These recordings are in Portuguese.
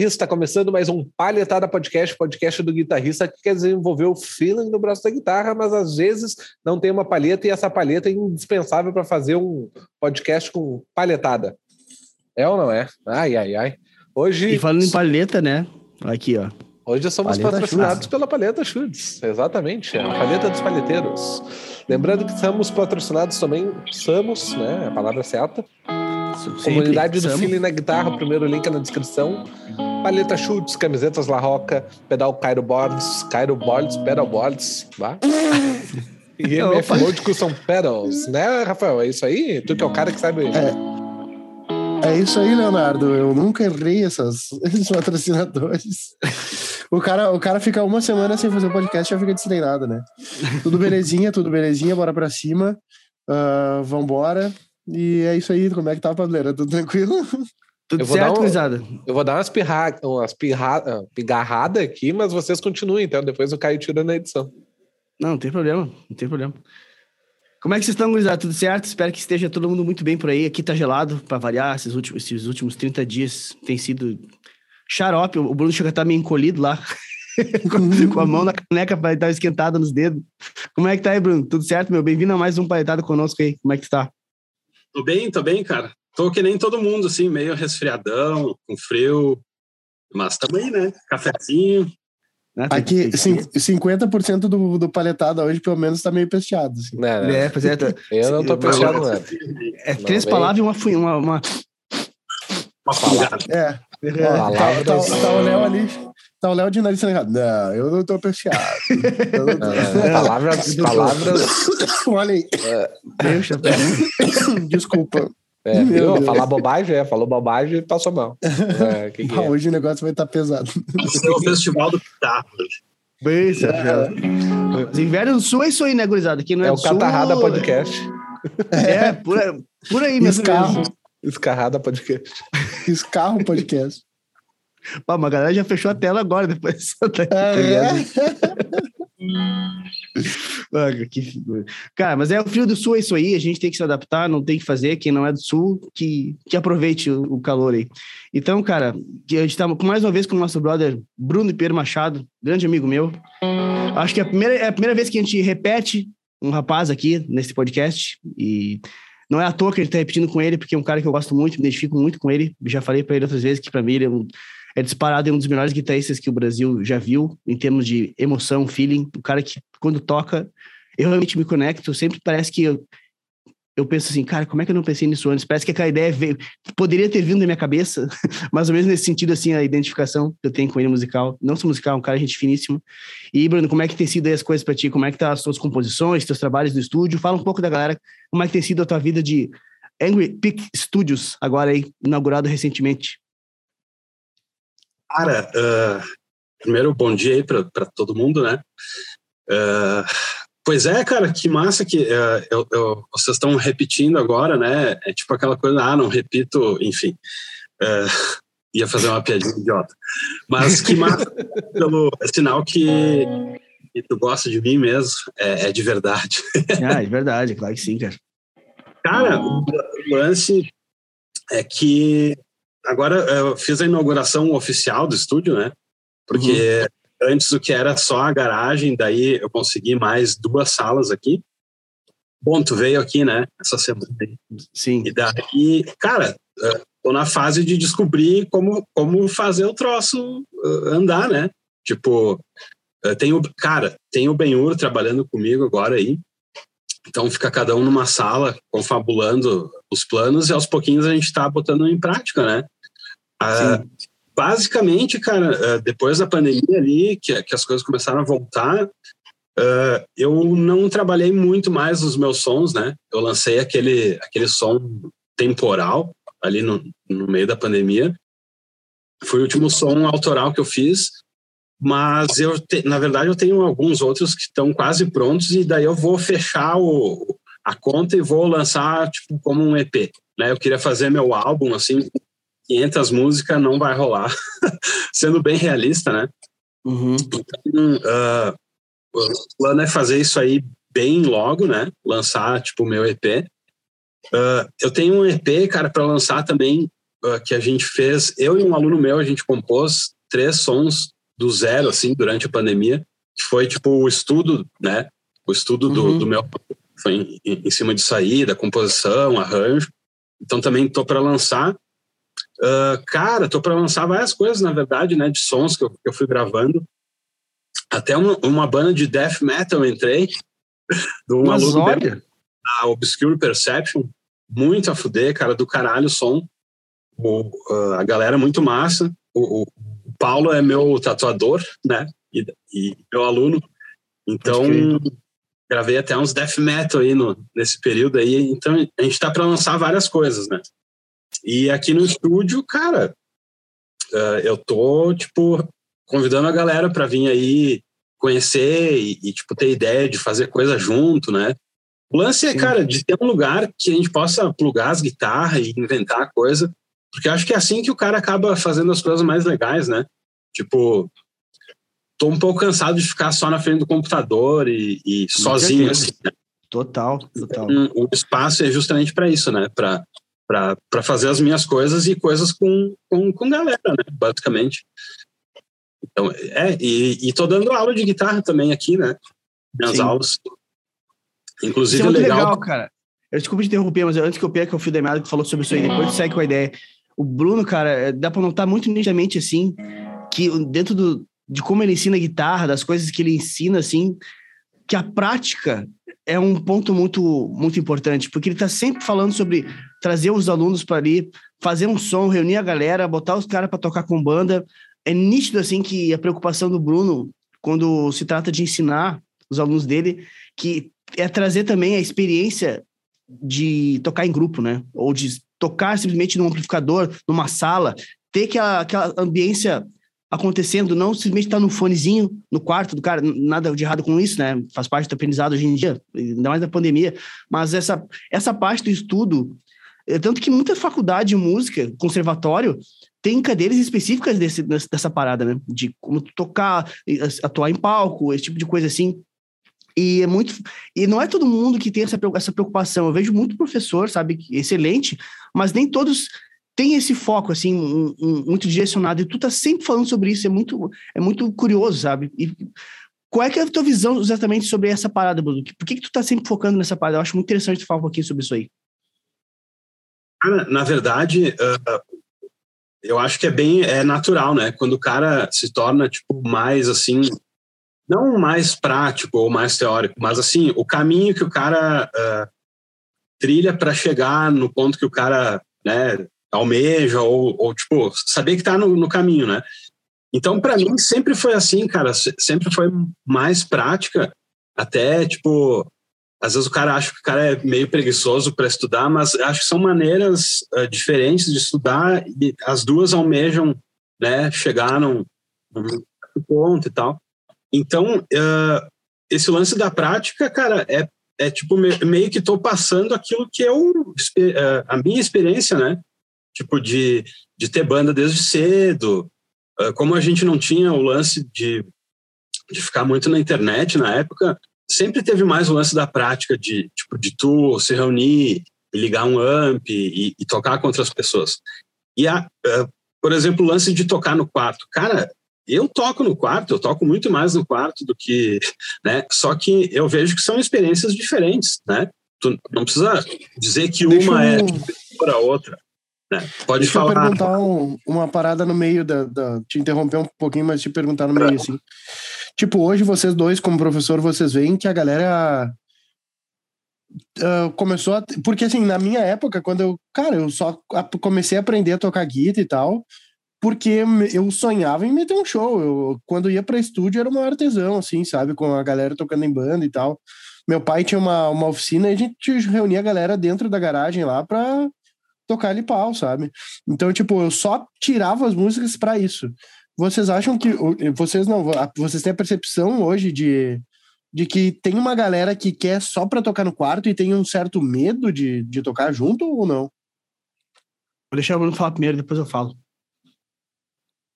guitarrista, está começando mais um Palhetada Podcast, podcast do guitarrista que quer desenvolver o feeling no braço da guitarra, mas às vezes não tem uma palheta e essa palheta é indispensável para fazer um podcast com palhetada. É ou não é? Ai, ai, ai. Hoje... E falando em palheta, né? Aqui, ó. Hoje somos palheta patrocinados pela Palheta Schultz, exatamente, a palheta dos palheteiros. Lembrando que somos patrocinados também, somos, né, a palavra certa, Sempre, Comunidade do Feeling na guitarra, o primeiro link na descrição. Paleta Chutes, camisetas La Roca, pedal Cairo Boards, Cairo Boards, pedal boards, vá. E MF Mode Custom Pedals, né, Rafael? É isso aí? Tu que é o cara que sabe. É, é isso aí, Leonardo. Eu nunca errei essas, esses patrocinadores. O cara, o cara fica uma semana sem fazer o podcast e já fica destreinado, né? Tudo belezinha, tudo belezinha, bora pra cima. Uh, vambora. E é isso aí. Como é que tá, Padleira? Tudo tranquilo? Tudo eu vou certo, gurizada? Eu vou dar umas, pirra, umas pirra, pigarradas aqui, mas vocês continuem, então. Depois eu caio tira na edição. Não, não tem problema. Não tem problema. Como é que vocês estão, gurizada? Tudo certo? Espero que esteja todo mundo muito bem por aí. Aqui tá gelado, para variar. Esses últimos, esses últimos 30 dias tem sido xarope. O Bruno chega a estar tá meio encolhido lá. com a mão na caneca para estar esquentada nos dedos. Como é que tá aí, Bruno? Tudo certo, meu? Bem-vindo a mais um Paletado conosco aí. Como é que tá? Tô bem, tô bem, cara. Tô que nem todo mundo, assim, meio resfriadão, com frio. Mas também, né? Cafezinho. Né? Aqui, 50% do, do paletado hoje, pelo menos, tá meio pesteado. Assim. Não, não. É, pois é, tô... Eu não tô pesteado, né? É três não, palavras e uma, uma, uma... Uma palavra. É. é. Tá, tá, tá, o Léo ali. Tá o Léo de nariz errado. Não, eu não tô pesteado. Tô... palavras. palavras. Olha aí. É. Deixa, Desculpa. É, viu? Falar bobagem, é, falou bobagem e passou mal. É, que que é? Hoje o negócio vai estar tá pesado. Esse é o festival do Pitar Bem, é. Inverno do Sul é isso aí, né, gurizada? Aqui não é, é o Catarrada Podcast. É, por aí, por aí mesmo. Escarro. Escarrada Podcast. Escarro Podcast. Pô, mas a galera já fechou a tela agora, depois. Tá é. que figura. Cara, mas é o frio do sul, é isso aí. A gente tem que se adaptar, não tem que fazer. Quem não é do sul, que, que aproveite o, o calor aí. Então, cara, a gente tá mais uma vez com o nosso brother Bruno Pierre Machado, grande amigo meu. Acho que é a primeira, é a primeira vez que a gente repete um rapaz aqui nesse podcast. E não é à toa que a gente tá repetindo com ele, porque é um cara que eu gosto muito, me identifico muito com ele. Já falei para ele outras vezes que para mim ele é um é disparado em um dos melhores guitarristas que o Brasil já viu, em termos de emoção, feeling. O cara que, quando toca, eu realmente me conecto. Sempre parece que eu, eu penso assim, cara, como é que eu não pensei nisso antes? Parece que aquela ideia veio, poderia ter vindo da minha cabeça, mais ou menos nesse sentido, assim, a identificação que eu tenho com ele musical. Não sou musical, um cara gente finíssimo. E, Bruno, como é que tem sido aí as coisas para ti? Como é que tá as tuas composições, teus trabalhos no estúdio? Fala um pouco da galera, como é que tem sido a tua vida de Angry Peak Studios, agora aí, inaugurado recentemente. Cara, uh, primeiro, bom dia aí para todo mundo, né? Uh, pois é, cara, que massa que uh, eu, eu, vocês estão repetindo agora, né? É tipo aquela coisa, ah, não repito, enfim. ia fazer uma piadinha idiota. Mas que massa, pelo é sinal que, que, tu gosta de mim mesmo, é, é de verdade. ah, é verdade, claro que sim, cara. Cara, o lance é que agora eu fiz a inauguração oficial do estúdio, né? Porque uhum. antes o que era só a garagem, daí eu consegui mais duas salas aqui. Bom, tu veio aqui, né? Essa semana. Sim. E daí, cara, tô na fase de descobrir como, como fazer o troço andar, né? Tipo, tem o, cara, tem o Benhur trabalhando comigo agora aí. Então fica cada um numa sala confabulando os planos e aos pouquinhos a gente está botando em prática, né? Ah, basicamente, cara, ah, depois da pandemia ali, que, que as coisas começaram a voltar, uh, eu não trabalhei muito mais os meus sons, né? Eu lancei aquele, aquele som temporal ali no, no meio da pandemia. Foi o último som autoral que eu fiz, mas eu, te, na verdade, eu tenho alguns outros que estão quase prontos e daí eu vou fechar o, a conta e vou lançar tipo como um EP. Né? Eu queria fazer meu álbum assim, 500 músicas não vai rolar, sendo bem realista, né? Uhum. Então, uh, o plano é fazer isso aí bem logo, né? Lançar tipo o meu EP. Uh, eu tenho um EP, cara, para lançar também uh, que a gente fez, eu e um aluno meu, a gente compôs três sons do zero, assim, durante a pandemia, que foi, tipo, o estudo, né? O estudo do, uhum. do meu foi em, em, cima de saída, composição, arranjo. Então também tô para lançar. Uh, cara, tô para lançar várias coisas, na verdade, né? De sons que eu, que eu fui gravando. Até uma, uma, banda de death metal entrei. Do aluno olha. a Obscure Perception. Muito a fuder, cara, do caralho o som. O, uh, a galera é muito massa. O, o, Paulo é meu tatuador, né? E, e meu aluno. Então, gravei até uns death metal aí no, nesse período aí. Então, a gente tá para lançar várias coisas, né? E aqui no estúdio, cara, uh, eu tô, tipo, convidando a galera para vir aí conhecer e, e, tipo, ter ideia de fazer coisa junto, né? O lance é, cara, de ter um lugar que a gente possa plugar as guitarras e inventar coisa, porque acho que é assim que o cara acaba fazendo as coisas mais legais, né? Tipo, tô um pouco cansado de ficar só na frente do computador e, e sozinho, assim, né? Total, total. Então, o espaço é justamente para isso, né? Para para fazer as minhas coisas e coisas com, com, com galera, né? Basicamente. Então, é, e, e tô dando aula de guitarra também aqui, né? Minhas Sim. aulas. Inclusive, isso é legal. legal, cara. Eu desculpa te interromper, mas antes que eu perca o fio da meada que falou sobre isso aí, depois tu segue com a ideia. O Bruno, cara, é, dá pra notar muito nitidamente, assim, que dentro do, de como ele ensina guitarra, das coisas que ele ensina, assim, que a prática é um ponto muito, muito importante, porque ele está sempre falando sobre trazer os alunos para ali, fazer um som, reunir a galera, botar os caras para tocar com banda. É nítido, assim, que a preocupação do Bruno, quando se trata de ensinar os alunos dele, que é trazer também a experiência de tocar em grupo, né? Ou de tocar simplesmente num amplificador, numa sala, ter aquela, aquela ambiência acontecendo, não simplesmente estar tá no fonezinho no quarto do cara, nada de errado com isso, né? Faz parte do aprendizado hoje em dia, ainda mais da pandemia, mas essa, essa parte do estudo, tanto que muita faculdade de música, conservatório, tem cadeiras específicas desse, dessa parada, né? De como tocar, atuar em palco, esse tipo de coisa assim. E é muito. E não é todo mundo que tem essa, essa preocupação. Eu vejo muito professor, sabe, excelente, mas nem todos tem esse foco, assim, um, um, muito direcionado, e tu tá sempre falando sobre isso, é muito, é muito curioso, sabe? E qual é, que é a tua visão exatamente sobre essa parada, Bruno? Por que, que tu tá sempre focando nessa parada? Eu acho muito interessante tu falar um pouquinho sobre isso aí. Na verdade, uh, eu acho que é bem é natural, né? Quando o cara se torna, tipo, mais, assim, não mais prático ou mais teórico, mas, assim, o caminho que o cara uh, trilha para chegar no ponto que o cara, né, almeja ou, ou tipo, saber que tá no, no caminho, né? Então, para mim, sempre foi assim, cara, sempre foi mais prática, até, tipo, às vezes o cara acha que o cara é meio preguiçoso para estudar, mas acho que são maneiras uh, diferentes de estudar e as duas almejam, né, chegar num, num ponto e tal. Então, uh, esse lance da prática, cara, é, é tipo, meio que estou passando aquilo que eu, uh, a minha experiência, né, tipo de, de ter banda desde cedo. Como a gente não tinha o lance de, de ficar muito na internet na época, sempre teve mais o lance da prática de, tipo, de tu se reunir e ligar um amp e, e tocar com outras pessoas. E, a, uh, por exemplo, o lance de tocar no quarto. Cara, eu toco no quarto, eu toco muito mais no quarto do que, né? Só que eu vejo que são experiências diferentes, né? Tu não precisa dizer que Deixa uma eu... é para a outra. É, pode Deixa falar. eu perguntar um, uma parada no meio da, da, Te interromper um pouquinho, mas te perguntar no meio, assim. Tipo, hoje vocês dois, como professor, vocês veem que a galera uh, começou a. Porque, assim, na minha época, quando eu. Cara, eu só comecei a aprender a tocar guitarra e tal, porque eu sonhava em meter um show. Eu, quando ia para estúdio, era uma artesão, assim, sabe? Com a galera tocando em banda e tal. Meu pai tinha uma, uma oficina e a gente reunia a galera dentro da garagem lá pra tocar ali pau, sabe? Então, tipo, eu só tirava as músicas para isso. Vocês acham que vocês não, vocês têm a percepção hoje de, de que tem uma galera que quer só para tocar no quarto e tem um certo medo de, de tocar junto ou não? Vou deixar o Bruno falar primeiro, depois eu falo.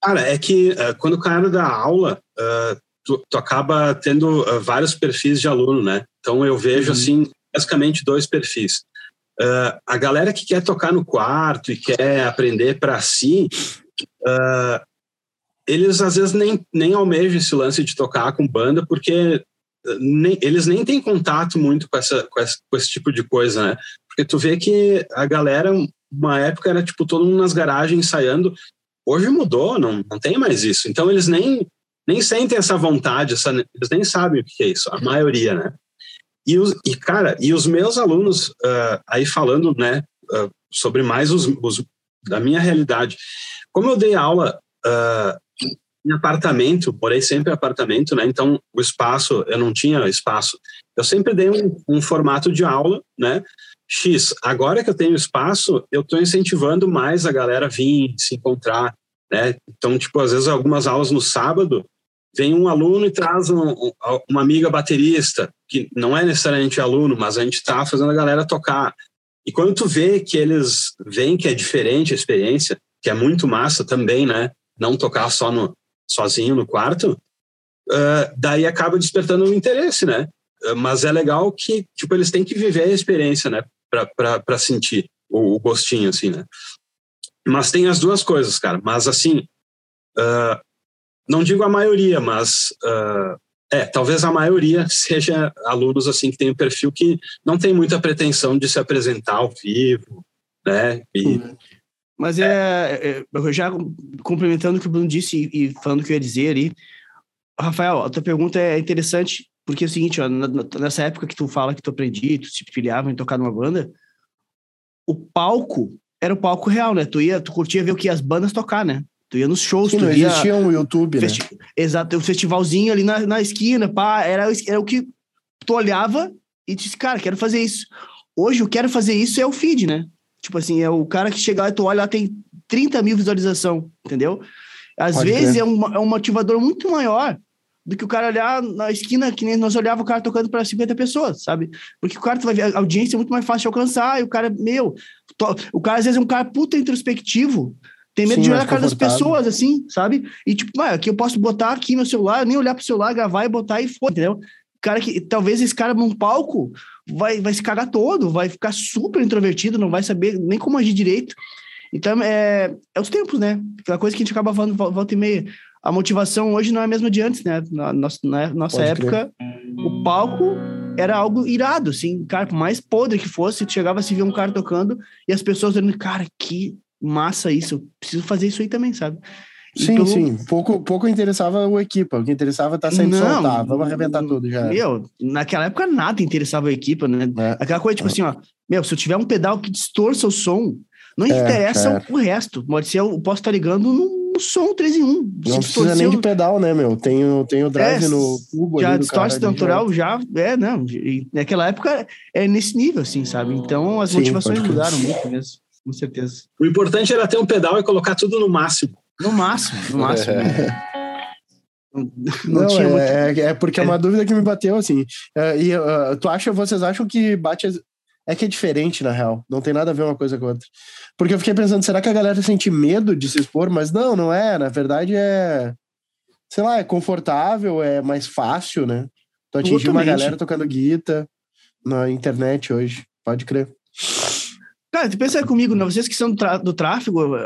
Cara, é que uh, quando o cara dá aula, uh, tu, tu, acaba tendo uh, vários perfis de aluno, né? Então eu vejo, uhum. assim, basicamente dois perfis. uh, a galera que quer tocar no quarto e quer aprender para si, uh, eles às vezes nem, nem almejam esse lance de tocar com banda, porque nem, eles nem têm contato muito com, essa, com, essa, com esse tipo de coisa, né? Porque tu vê que a galera, uma época, era tipo todo mundo nas garagens ensaiando. Hoje mudou, não, não tem mais isso. Então eles nem, nem sentem essa vontade, essa, eles nem sabem o que é isso, a maioria, né? E, os, e cara, e os meus alunos, uh, aí falando, né, uh, sobre mais os, os, da minha realidade. Como eu dei aula uh, em apartamento, morei sempre em apartamento, né? Então o espaço, eu não tinha espaço. Eu sempre dei um, um formato de aula, né? X. Agora que eu tenho espaço, eu estou incentivando mais a galera vir se encontrar, né? Então, tipo, às vezes algumas aulas no sábado, vem um aluno e traz um, uma amiga baterista, que não é necessariamente aluno, mas a gente está fazendo a galera tocar. E quando tu vê que eles veem que é diferente a experiência, que é muito massa também, né? Não tocar só no, sozinho no quarto, uh, daí acaba despertando o interesse, né? Uh, mas é legal que, tipo, eles têm que viver a experiência, né? Para sentir o, o, gostinho, assim, né? Mas tem as duas coisas, cara. Mas, assim, uh, não digo a maioria, mas é, talvez a maioria seja alunos, assim, que tem um perfil que não tem muita pretensão de se apresentar ao vivo, né? E, uhum. Mas é, é, é já complementando o que o Bruno disse e, e, falando o que eu ia dizer ali, Rafael, a tua pergunta é interessante, porque é o seguinte, ó, nessa época que tu fala que tu aprendia, tu se filiava em tocar numa banda, o palco era o palco real, né? Tu ia, tu curtia ver o que as bandas tocar, né? Tu ia nos shows, Sim, tu não ia... existia um YouTube, festi... né? Exato, o um festivalzinho ali na, na esquina, pá, era, era o que tu olhava e disse, cara, quero fazer isso. Hoje, o quero fazer isso é o feed, né? Tipo assim, é o cara que chega lá e tu olha lá, tem 30 mil visualização, entendeu? Às Pode vezes é um, é um motivador muito maior do que o cara olhar na esquina, que nem nós olhava o cara tocando para 50 pessoas, sabe? Porque o cara tu vai ver, a audiência é muito mais fácil de alcançar, e o cara, meu, to, o cara às vezes é um cara puta introspectivo, tem medo Sim, de olhar a cara das pessoas, assim, sabe? E tipo, ah, aqui eu posso botar aqui meu celular, nem olhar pro celular, gravar e botar e foi, entendeu? Cara que, talvez esse cara num palco, vai, vai se cagar todo, vai ficar super introvertido, não vai saber nem como agir direito. Então, é, é os tempos, né? Aquela coisa que a gente acaba falando volta e meia. A motivação hoje não é a mesma de antes, né? Na nossa, na nossa época, o palco era algo irado, assim, cara, por mais podre que fosse, chegava a se ver um cara tocando e as pessoas olhando, cara, que massa isso, eu preciso fazer isso aí também, sabe? Sim, pelo... sim. Pouco, pouco interessava o equipa. O que interessava tá saindo não, soltar. Vamos arrebentar tudo já. Meu, naquela época nada interessava a equipa, né? É. Aquela coisa, tipo é. assim, ó. Meu, se eu tiver um pedal que distorça o som, não é, interessa o resto. Pode ser, eu posso estar ligando no, no som 3 em 1. Não precisa nem de pedal, né, meu? Tem, o, tem o drive é, no cubo Já distorce natural, já... É, não. E naquela época é nesse nível, assim, sabe? Então as sim, motivações mudaram muito mesmo. Com certeza. O importante era ter um pedal e colocar tudo no máximo. No máximo, no máximo. É. Não, não, não é, muito... é, é, porque é uma dúvida que me bateu, assim. É, e uh, tu acha, vocês acham que bate. É que é diferente, na real. Não tem nada a ver uma coisa com a outra. Porque eu fiquei pensando, será que a galera sente medo de se expor? Mas não, não é. Na verdade é. Sei lá, é confortável, é mais fácil, né? Tu atingir uma galera tocando guitarra na internet hoje. Pode crer. Cara, tu pensa comigo, né? vocês que são do, do tráfego,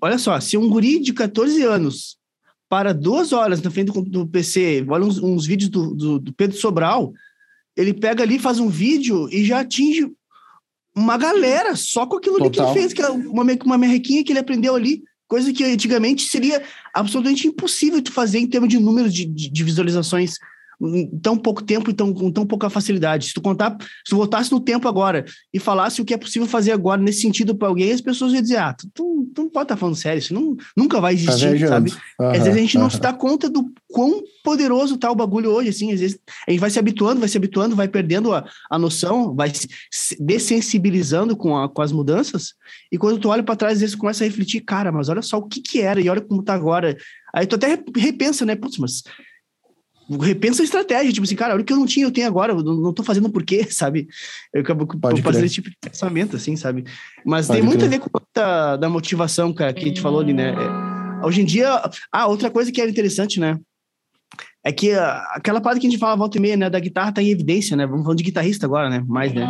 olha só, se um guri de 14 anos para duas horas na frente do, do PC, olha uns, uns vídeos do, do, do, Pedro Sobral, ele pega ali, faz um vídeo e já atinge uma galera só com aquilo ali que ele fez, que é uma, uma merrequinha que ele aprendeu ali, coisa que antigamente seria absolutamente impossível de fazer em termos de números de, de, de visualizações em tão pouco tempo e tão, com tão pouca facilidade. Se tu contar, se tu voltasse no tempo agora e falasse o que é possível fazer agora nesse sentido para alguém, as pessoas iam dizer: ah, tu, tu, tu não pode estar tá falando sério, isso não, nunca vai tá existir, tá sabe? Uhum, às vezes a gente uhum. não se dá conta do quão poderoso tá o bagulho hoje, assim, às vezes a gente vai se habituando, vai se habituando, vai perdendo a, a noção, vai se dessensibilizando com, a, com as mudanças, e quando tu olha para trás, às vezes começa a refletir, cara, mas olha só o que que era e olha como tá agora. Aí tu até repensa, né? Putz, mas repensa a estratégia, tipo assim, cara, olha o que eu não tinha, eu tenho agora, eu não, tô fazendo por quê, sabe? Eu acabo fazendo esse tipo de pensamento, assim, sabe? Mas Pode tem muito crer. a ver com a da motivação, cara, que a gente falou ali, né? É, hoje em dia, ah, outra coisa que era interessante, né? É que aquela parte que a gente fala volta e meia, né, da guitarra tá em evidência, né? Vamos falando de guitarrista agora, né? Mais, né?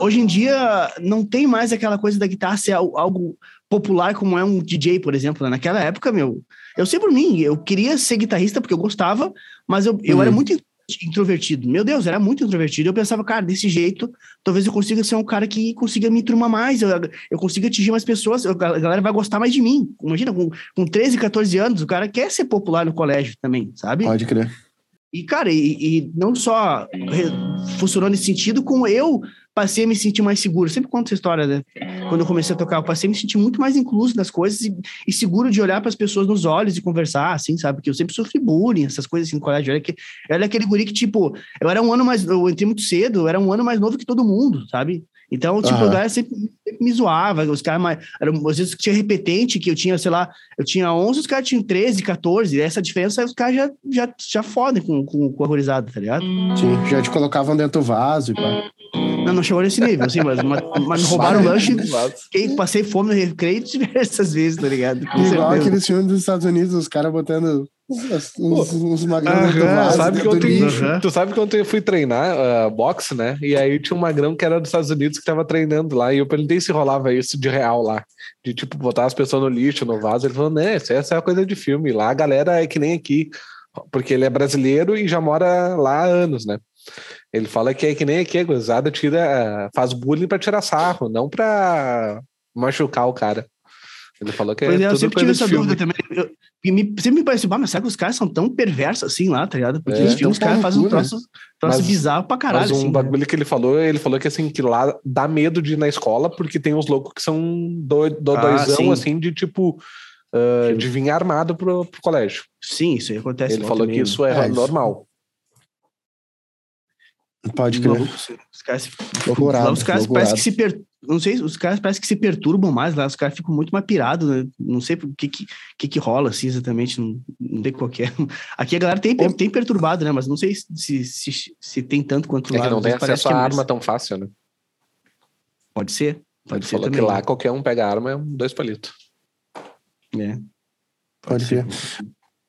hoje em dia não tem mais aquela coisa da guitarra ser algo popular como é um DJ, por exemplo. Né? Naquela época, meu, eu sei por mim, eu queria ser guitarrista porque eu gostava, mas eu, eu era uhum. muito introvertido. Meu Deus, era muito introvertido. Eu pensava, cara, desse jeito, talvez eu consiga ser um cara que consiga me turmar mais, eu, eu consiga atingir mais pessoas, eu, a galera vai gostar mais de mim. Imagina, com, com 13, 14 anos, o cara quer ser popular no colégio também, sabe? Pode crer. E, cara, e, e não só funcionou nesse sentido, como eu passei a me sentir mais seguro. Sempre conto essa história, né? Quando eu comecei a tocar, eu passei a me sentir muito mais incluso nas coisas e, e seguro de olhar para as pessoas nos olhos e conversar, assim, sabe? Porque eu sempre sofri bullying, essas coisas assim no colégio. Eu era, que, eu era aquele guri que, tipo, eu era um ano mais. Eu entrei muito cedo, eu era um ano mais novo que todo mundo, sabe? Então, tipo, uhum. o galera sempre, sempre, me zoava, os caras mais. Eram, às vezes tinha repetente, que eu tinha, sei lá, eu tinha 11, os caras tinham 13, 14. essa diferença, os caras já, já, já fodem com, com, com a gurizada, tá ligado? Sim, já te colocavam dentro do vaso e pá. Não, não chegou nesse nível, assim, mas, mas, mas me roubaram o lanche, fiquei, passei fome no recreio diversas vezes, tá ligado? Com Igual certeza. aqueles filmes dos Estados Unidos, os caras botando uns, uns, uns magrão sabe que ontem. Tu sabe que ontem eu fui treinar uh, boxe, né? E aí tinha um magrão que era dos Estados Unidos que tava treinando lá. E eu perguntei se rolava isso de real lá. De tipo, botar as pessoas no lixo, no vaso. Ele falou, né, essa é a coisa de filme. Lá a galera é que nem aqui. Porque ele é brasileiro e já mora lá há anos, né? Ele fala que é que nem aqui, a gozada tira, faz bullying pra tirar sarro, não pra machucar o cara. Ele falou que é. Pois é, eu sempre tive essa dúvida também. Eu, me, sempre me pareceu, mas será que os caras são tão perversos assim lá, tá ligado? Porque é, os filmes, os caras fazem um troço, troço mas, bizarro pra caralho. Mas um assim, bagulho né? que ele falou, ele falou que assim, que lá dá medo de ir na escola, porque tem uns loucos que são do, do ah, doisão, assim, de tipo. Uh, de vir armado pro, pro colégio. Sim, isso aí acontece. Ele falou também, que isso é, é normal. Pode crer. Os caras, loucurado, os caras parecem que se per... não sei, os caras parecem que se perturbam mais lá, os caras ficam muito mais pirados, né? Não sei o que que, que que rola assim exatamente, não, não sei qual é. Aqui a galera tem, tem perturbado, né? Mas não sei se, se, se tem tanto quanto é lá. Que não tem acesso à é arma tão fácil, né? Pode ser. Pode Ele ser falou também. que lá qualquer um pega arma é um dois palitos. É. Pode, Pode ser.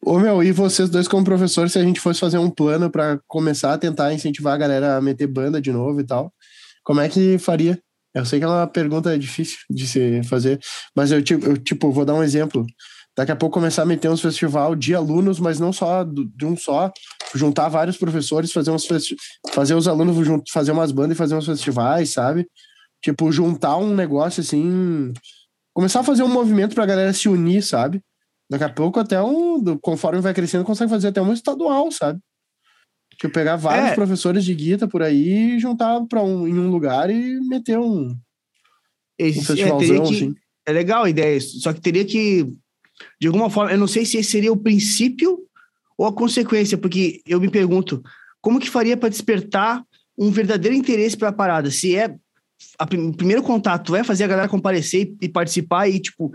Ô, meu, e vocês dois como professores, se a gente fosse fazer um plano para começar a tentar incentivar a galera a meter banda de novo e tal, como é que faria? Eu sei que é uma pergunta difícil de se fazer, mas eu, eu tipo, vou dar um exemplo. Daqui a pouco começar a meter uns festival de alunos, mas não só de um só, juntar vários professores, fazer uns fazer os alunos fazer umas bandas e fazer uns festivais, sabe? Tipo, juntar um negócio assim, começar a fazer um movimento pra galera se unir, sabe? Daqui a pouco, até um, conforme vai crescendo, consegue fazer até uma estadual, sabe? Tipo, pegar vários é. professores de guita por aí, juntar pra um, em um lugar e meter um, esse, um é, festivalzão, é, que, assim. É legal a ideia, só que teria que, de alguma forma, eu não sei se esse seria o princípio ou a consequência, porque eu me pergunto, como que faria para despertar um verdadeiro interesse para a parada? Se é a, o primeiro contato é fazer a galera comparecer e, e participar e, tipo,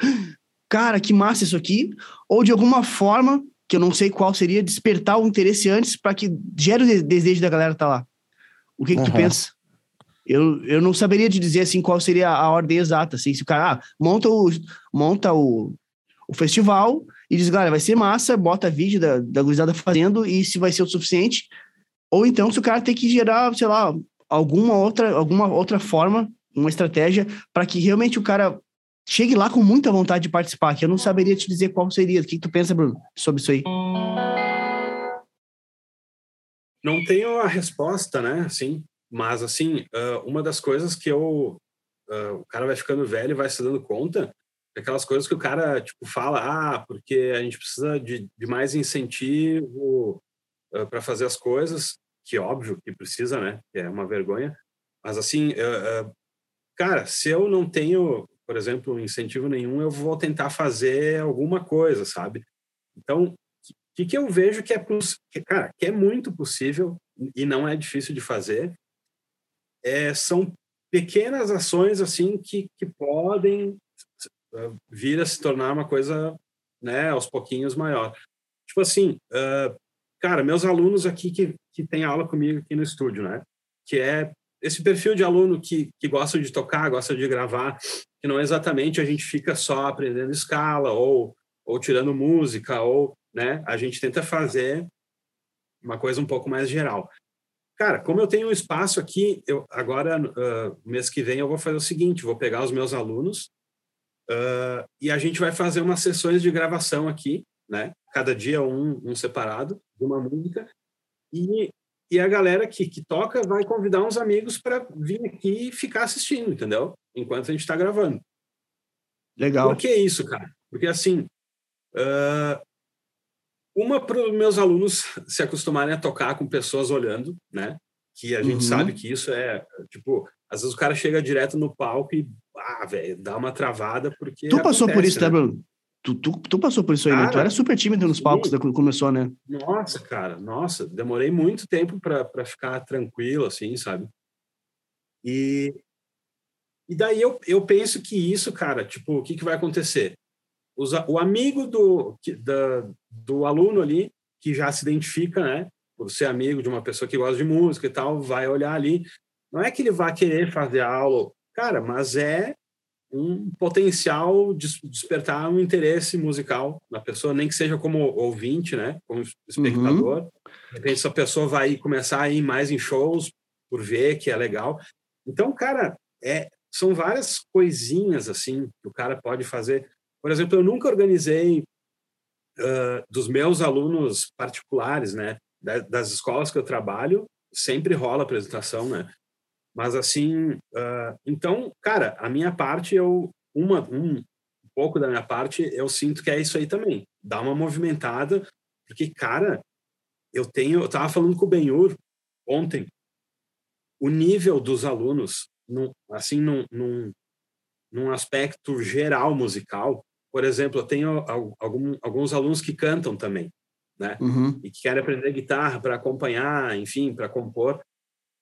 cara, que massa isso aqui, ou de alguma forma, que eu não sei qual seria, despertar o interesse antes para que gere o desejo da galera estar tá lá. O que, que uhum. tu pensa? Eu, eu não saberia te dizer assim qual seria a ordem exata. Assim, se o cara ah, monta, o, monta o, o festival e diz, galera, vai ser massa, bota vídeo da, da gurizada fazendo e se vai ser o suficiente. Ou então, se o cara tem que gerar, sei lá, alguma outra, alguma outra forma, uma estratégia para que realmente o cara chegue lá com muita vontade de participar, que eu não saberia te dizer qual seria. O que, tu pensa, Bruno, sobre isso aí? Não tenho a resposta, né? Assim, mas, assim, uma das coisas que eu... o cara vai ficando velho e vai se dando conta aquelas coisas que o cara, tipo, fala, ah, porque a gente precisa de, de mais incentivo para fazer as coisas, que óbvio que precisa, né? Que é uma vergonha. Mas, assim, cara, se eu não tenho por exemplo, incentivo nenhum, eu vou tentar fazer alguma coisa, sabe? Então, o que, que eu vejo que é, cara, que é muito possível e não é difícil de fazer, é, são pequenas ações assim que, que podem uh, vir a se tornar uma coisa, né, aos pouquinhos maior. Tipo assim, uh, cara, meus alunos aqui que, que têm aula comigo aqui no estúdio, né, que é esse perfil de aluno que, que gosta de tocar, gosta de gravar, que não é exatamente a gente fica só aprendendo escala ou, ou tirando música, ou né, a gente tenta fazer uma coisa um pouco mais geral. cara, como eu tenho um espaço aqui, eu agora, uh, mês que vem, eu vou fazer o seguinte: vou pegar os meus alunos uh, e a gente vai fazer umas sessões de gravação aqui, né? Cada dia um, um separado de uma música. E, e a galera que, que toca vai convidar uns amigos para vir aqui e ficar assistindo, entendeu? Enquanto a gente está gravando. Legal. Por que isso, cara? Porque assim, uh, uma para os meus alunos se acostumarem a tocar com pessoas olhando, né? Que a gente uhum. sabe que isso é, tipo, às vezes o cara chega direto no palco e, ah, velho, dá uma travada porque. Tu passou acontece, por isso, né, né Bruno? Tu, tu, tu, passou por isso aí, cara, né? Tu era super tímido nos palcos quando começou, né? Nossa, cara, nossa, demorei muito tempo para ficar tranquilo, assim, sabe? E, e daí eu, eu penso que isso, cara, tipo, o que, que vai acontecer? Os, o amigo do, da, do aluno ali, que já se identifica, né, por ser amigo de uma pessoa que gosta de música e tal, vai olhar ali. Não é que ele vá querer fazer aula, cara, mas é um potencial de despertar um interesse musical na pessoa, nem que seja como ouvinte, né, como espectador. Uhum. De repente, essa pessoa vai começar a ir mais em shows por ver que é legal. Então, cara, é, são várias coisinhas assim que o cara pode fazer. Por exemplo, eu nunca organizei uh, dos meus alunos particulares, né, das escolas que eu trabalho, sempre rola apresentação, né? Mas assim, uh, então, cara, a minha parte eu uma um pouco da minha parte eu sinto que é isso aí também, dá uma movimentada, porque cara, eu tenho, eu tava falando com o Benhur ontem, o nível dos alunos, num, assim, num, num, num aspecto geral musical, por exemplo, eu tenho algum, alguns alunos que cantam também, né? Uhum. E que querem aprender guitarra para acompanhar, enfim, para compor.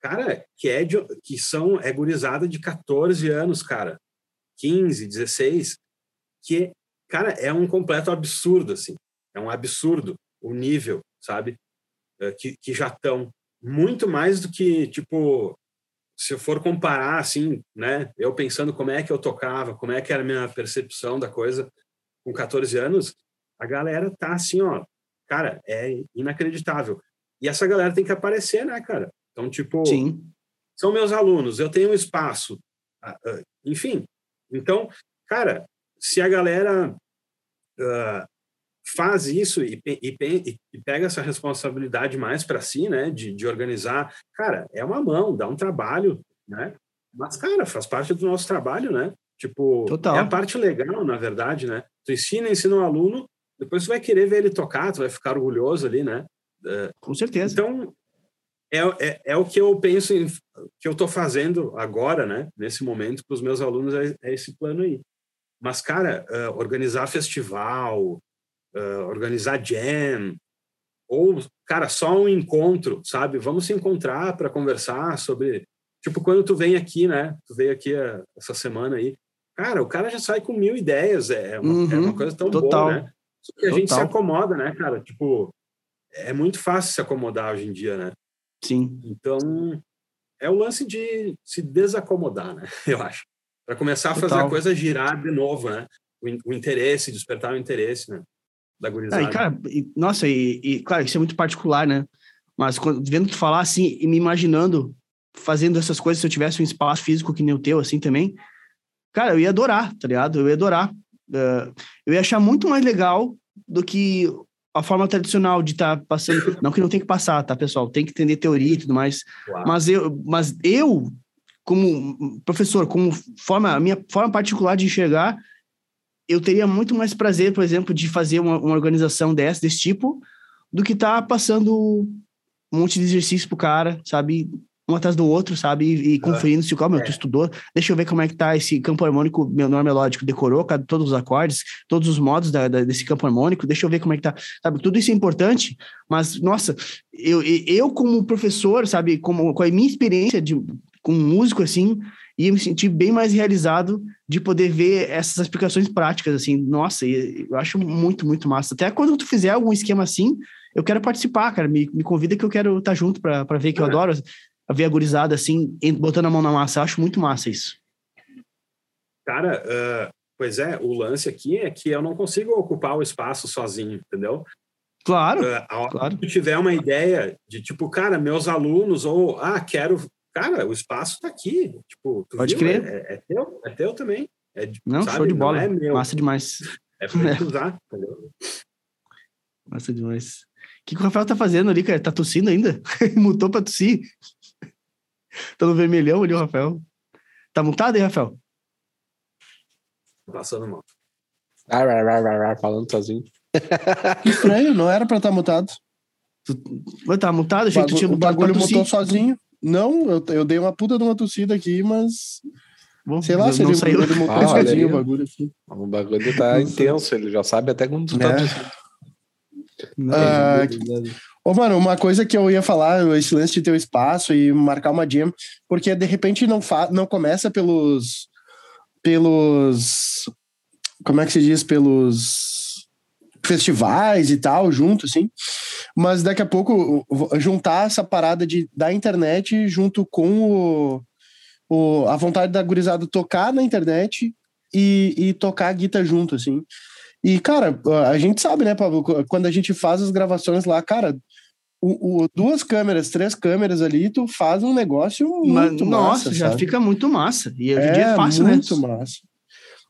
Cara, que é de, que são é gurizada de 14 anos, cara. 15, 16, que cara, é um completo absurdo assim. É um absurdo o nível, sabe? É, que, que já estão muito mais do que tipo se eu for comparar assim, né, eu pensando como é que eu tocava, como é que era a minha percepção da coisa com 14 anos, a galera tá assim, ó, cara, é inacreditável. E essa galera tem que aparecer, né, cara? Então, tipo, Sim. são meus alunos, eu tenho um espaço, enfim. Então, cara, se a galera uh, faz isso e, e, e, pega essa responsabilidade mais para si, né, de, de organizar, cara, é uma mão, dá um trabalho, né? Mas, cara, faz parte do nosso trabalho, né? Tipo, Total. é a parte legal, na verdade, né? Tu ensina, ensina o um aluno, depois tu vai querer ver ele tocar, tu vai ficar orgulhoso ali, né? Com certeza. Então, é, é, é o que eu penso, em, que eu estou fazendo agora, né? Nesse momento, para os meus alunos, é, é, esse plano aí. Mas, cara, uh, organizar festival, uh, organizar jam, ou, cara, só um encontro, sabe? Vamos se encontrar para conversar sobre. Tipo, quando tu vem aqui, né? Tu veio aqui uh, essa semana aí. Cara, o cara já sai com mil ideias. É uma, uhum, é uma coisa tão total, boa, né? Só que a total. gente se acomoda, né, cara? Tipo, é muito fácil se acomodar hoje em dia, né? Sim. Então, é o lance de se desacomodar, né? Eu acho. Para começar a fazer total. a coisa girar de novo, né? O, o interesse, despertar o interesse, né? da gurizada. Ah, e, cara, e, nossa, e, e, claro, isso é muito particular, né? Mas quando, vendo tu falar assim e me imaginando fazendo essas coisas, se eu tivesse um espaço físico que nem o teu, assim também, cara, eu ia adorar, tá ligado? Eu ia adorar. Uh, eu ia achar muito mais legal do que a forma tradicional de estar tá passando. Não que não tem que passar, tá, pessoal? Tem que entender teoria e tudo mais. Claro. Mas eu, mas eu, como professor, como forma, a minha forma particular de enxergar, eu teria muito mais prazer, por exemplo, de fazer uma, uma organização dessa, desse tipo, do que estar tá passando um monte de exercício pro cara, sabe? Um atrás do outro, sabe? E, e conferindo se o cara, meu, tu é. estudou, deixa eu ver como é que tá esse campo harmônico, meu nome melódico, decorou cada, todos os acordes, todos os modos da, da, desse campo harmônico, deixa eu ver como é que tá, sabe? Tudo isso é importante, mas, nossa, eu, eu como professor, sabe, como, com a minha experiência de, com músico, assim, ia me sentir bem mais realizado de poder ver essas aplicações práticas, assim, nossa, eu acho muito, muito massa. Até quando tu fizer algum esquema assim, eu quero participar, cara, me, me convida que eu quero estar junto para ver que eu é. Adoro ver a gurizada, assim, botando a mão na massa, eu acho muito massa isso. Cara, uh, pois é, o lance aqui é que eu não consigo ocupar o espaço sozinho, entendeu? Claro, uh, claro. Se tu tiver uma ideia de tipo, cara, meus alunos, ou ah, quero. Cara, o espaço está aqui. Tipo, Pode viu? crer. É, é, teu, é teu também. É, não, sabe? show de bola. É meu. Massa demais. É pra gente usar, entendeu? Massa demais. O que, que o Rafael tá fazendo ali, cara? Tá tossindo ainda? Mutou pra tossir. Tá no vermelhão ali, o Rafael. Tá mutado aí, Rafael? Passando mal. Ah, ah, ah, falando sozinho. Que estranho, não era pra estar mutado. Tu... Tá mutado? Achei que tu tinha o mutado bagulho mutou sozinho. Não, eu, eu dei uma puta de uma tossida aqui, mas. Bom, Sei lá não se ele, saiu. ele mutou Ah, olha sozinho o bagulho aqui. O bagulho tá intenso, ele já sabe até quando tu tá É. tossindo. Não, Ah. Ô, mano, uma coisa que eu ia falar, esse lance de ter o espaço e marcar uma jam, porque de repente não, fa não começa pelos. pelos. Como é que se diz? Pelos festivais e tal, junto, assim. Mas daqui a pouco juntar essa parada de, da internet junto com o, o, a vontade da gurizada tocar na internet e, e tocar a guitarra junto, assim. E, cara, a gente sabe, né, Pablo, quando a gente faz as gravações lá, cara, o, o- duas câmeras, três câmeras ali, tu faz um negócio Mas, muito nossa, massa, já sabe? fica muito massa. E hoje em dia é fácil, né? muito massa.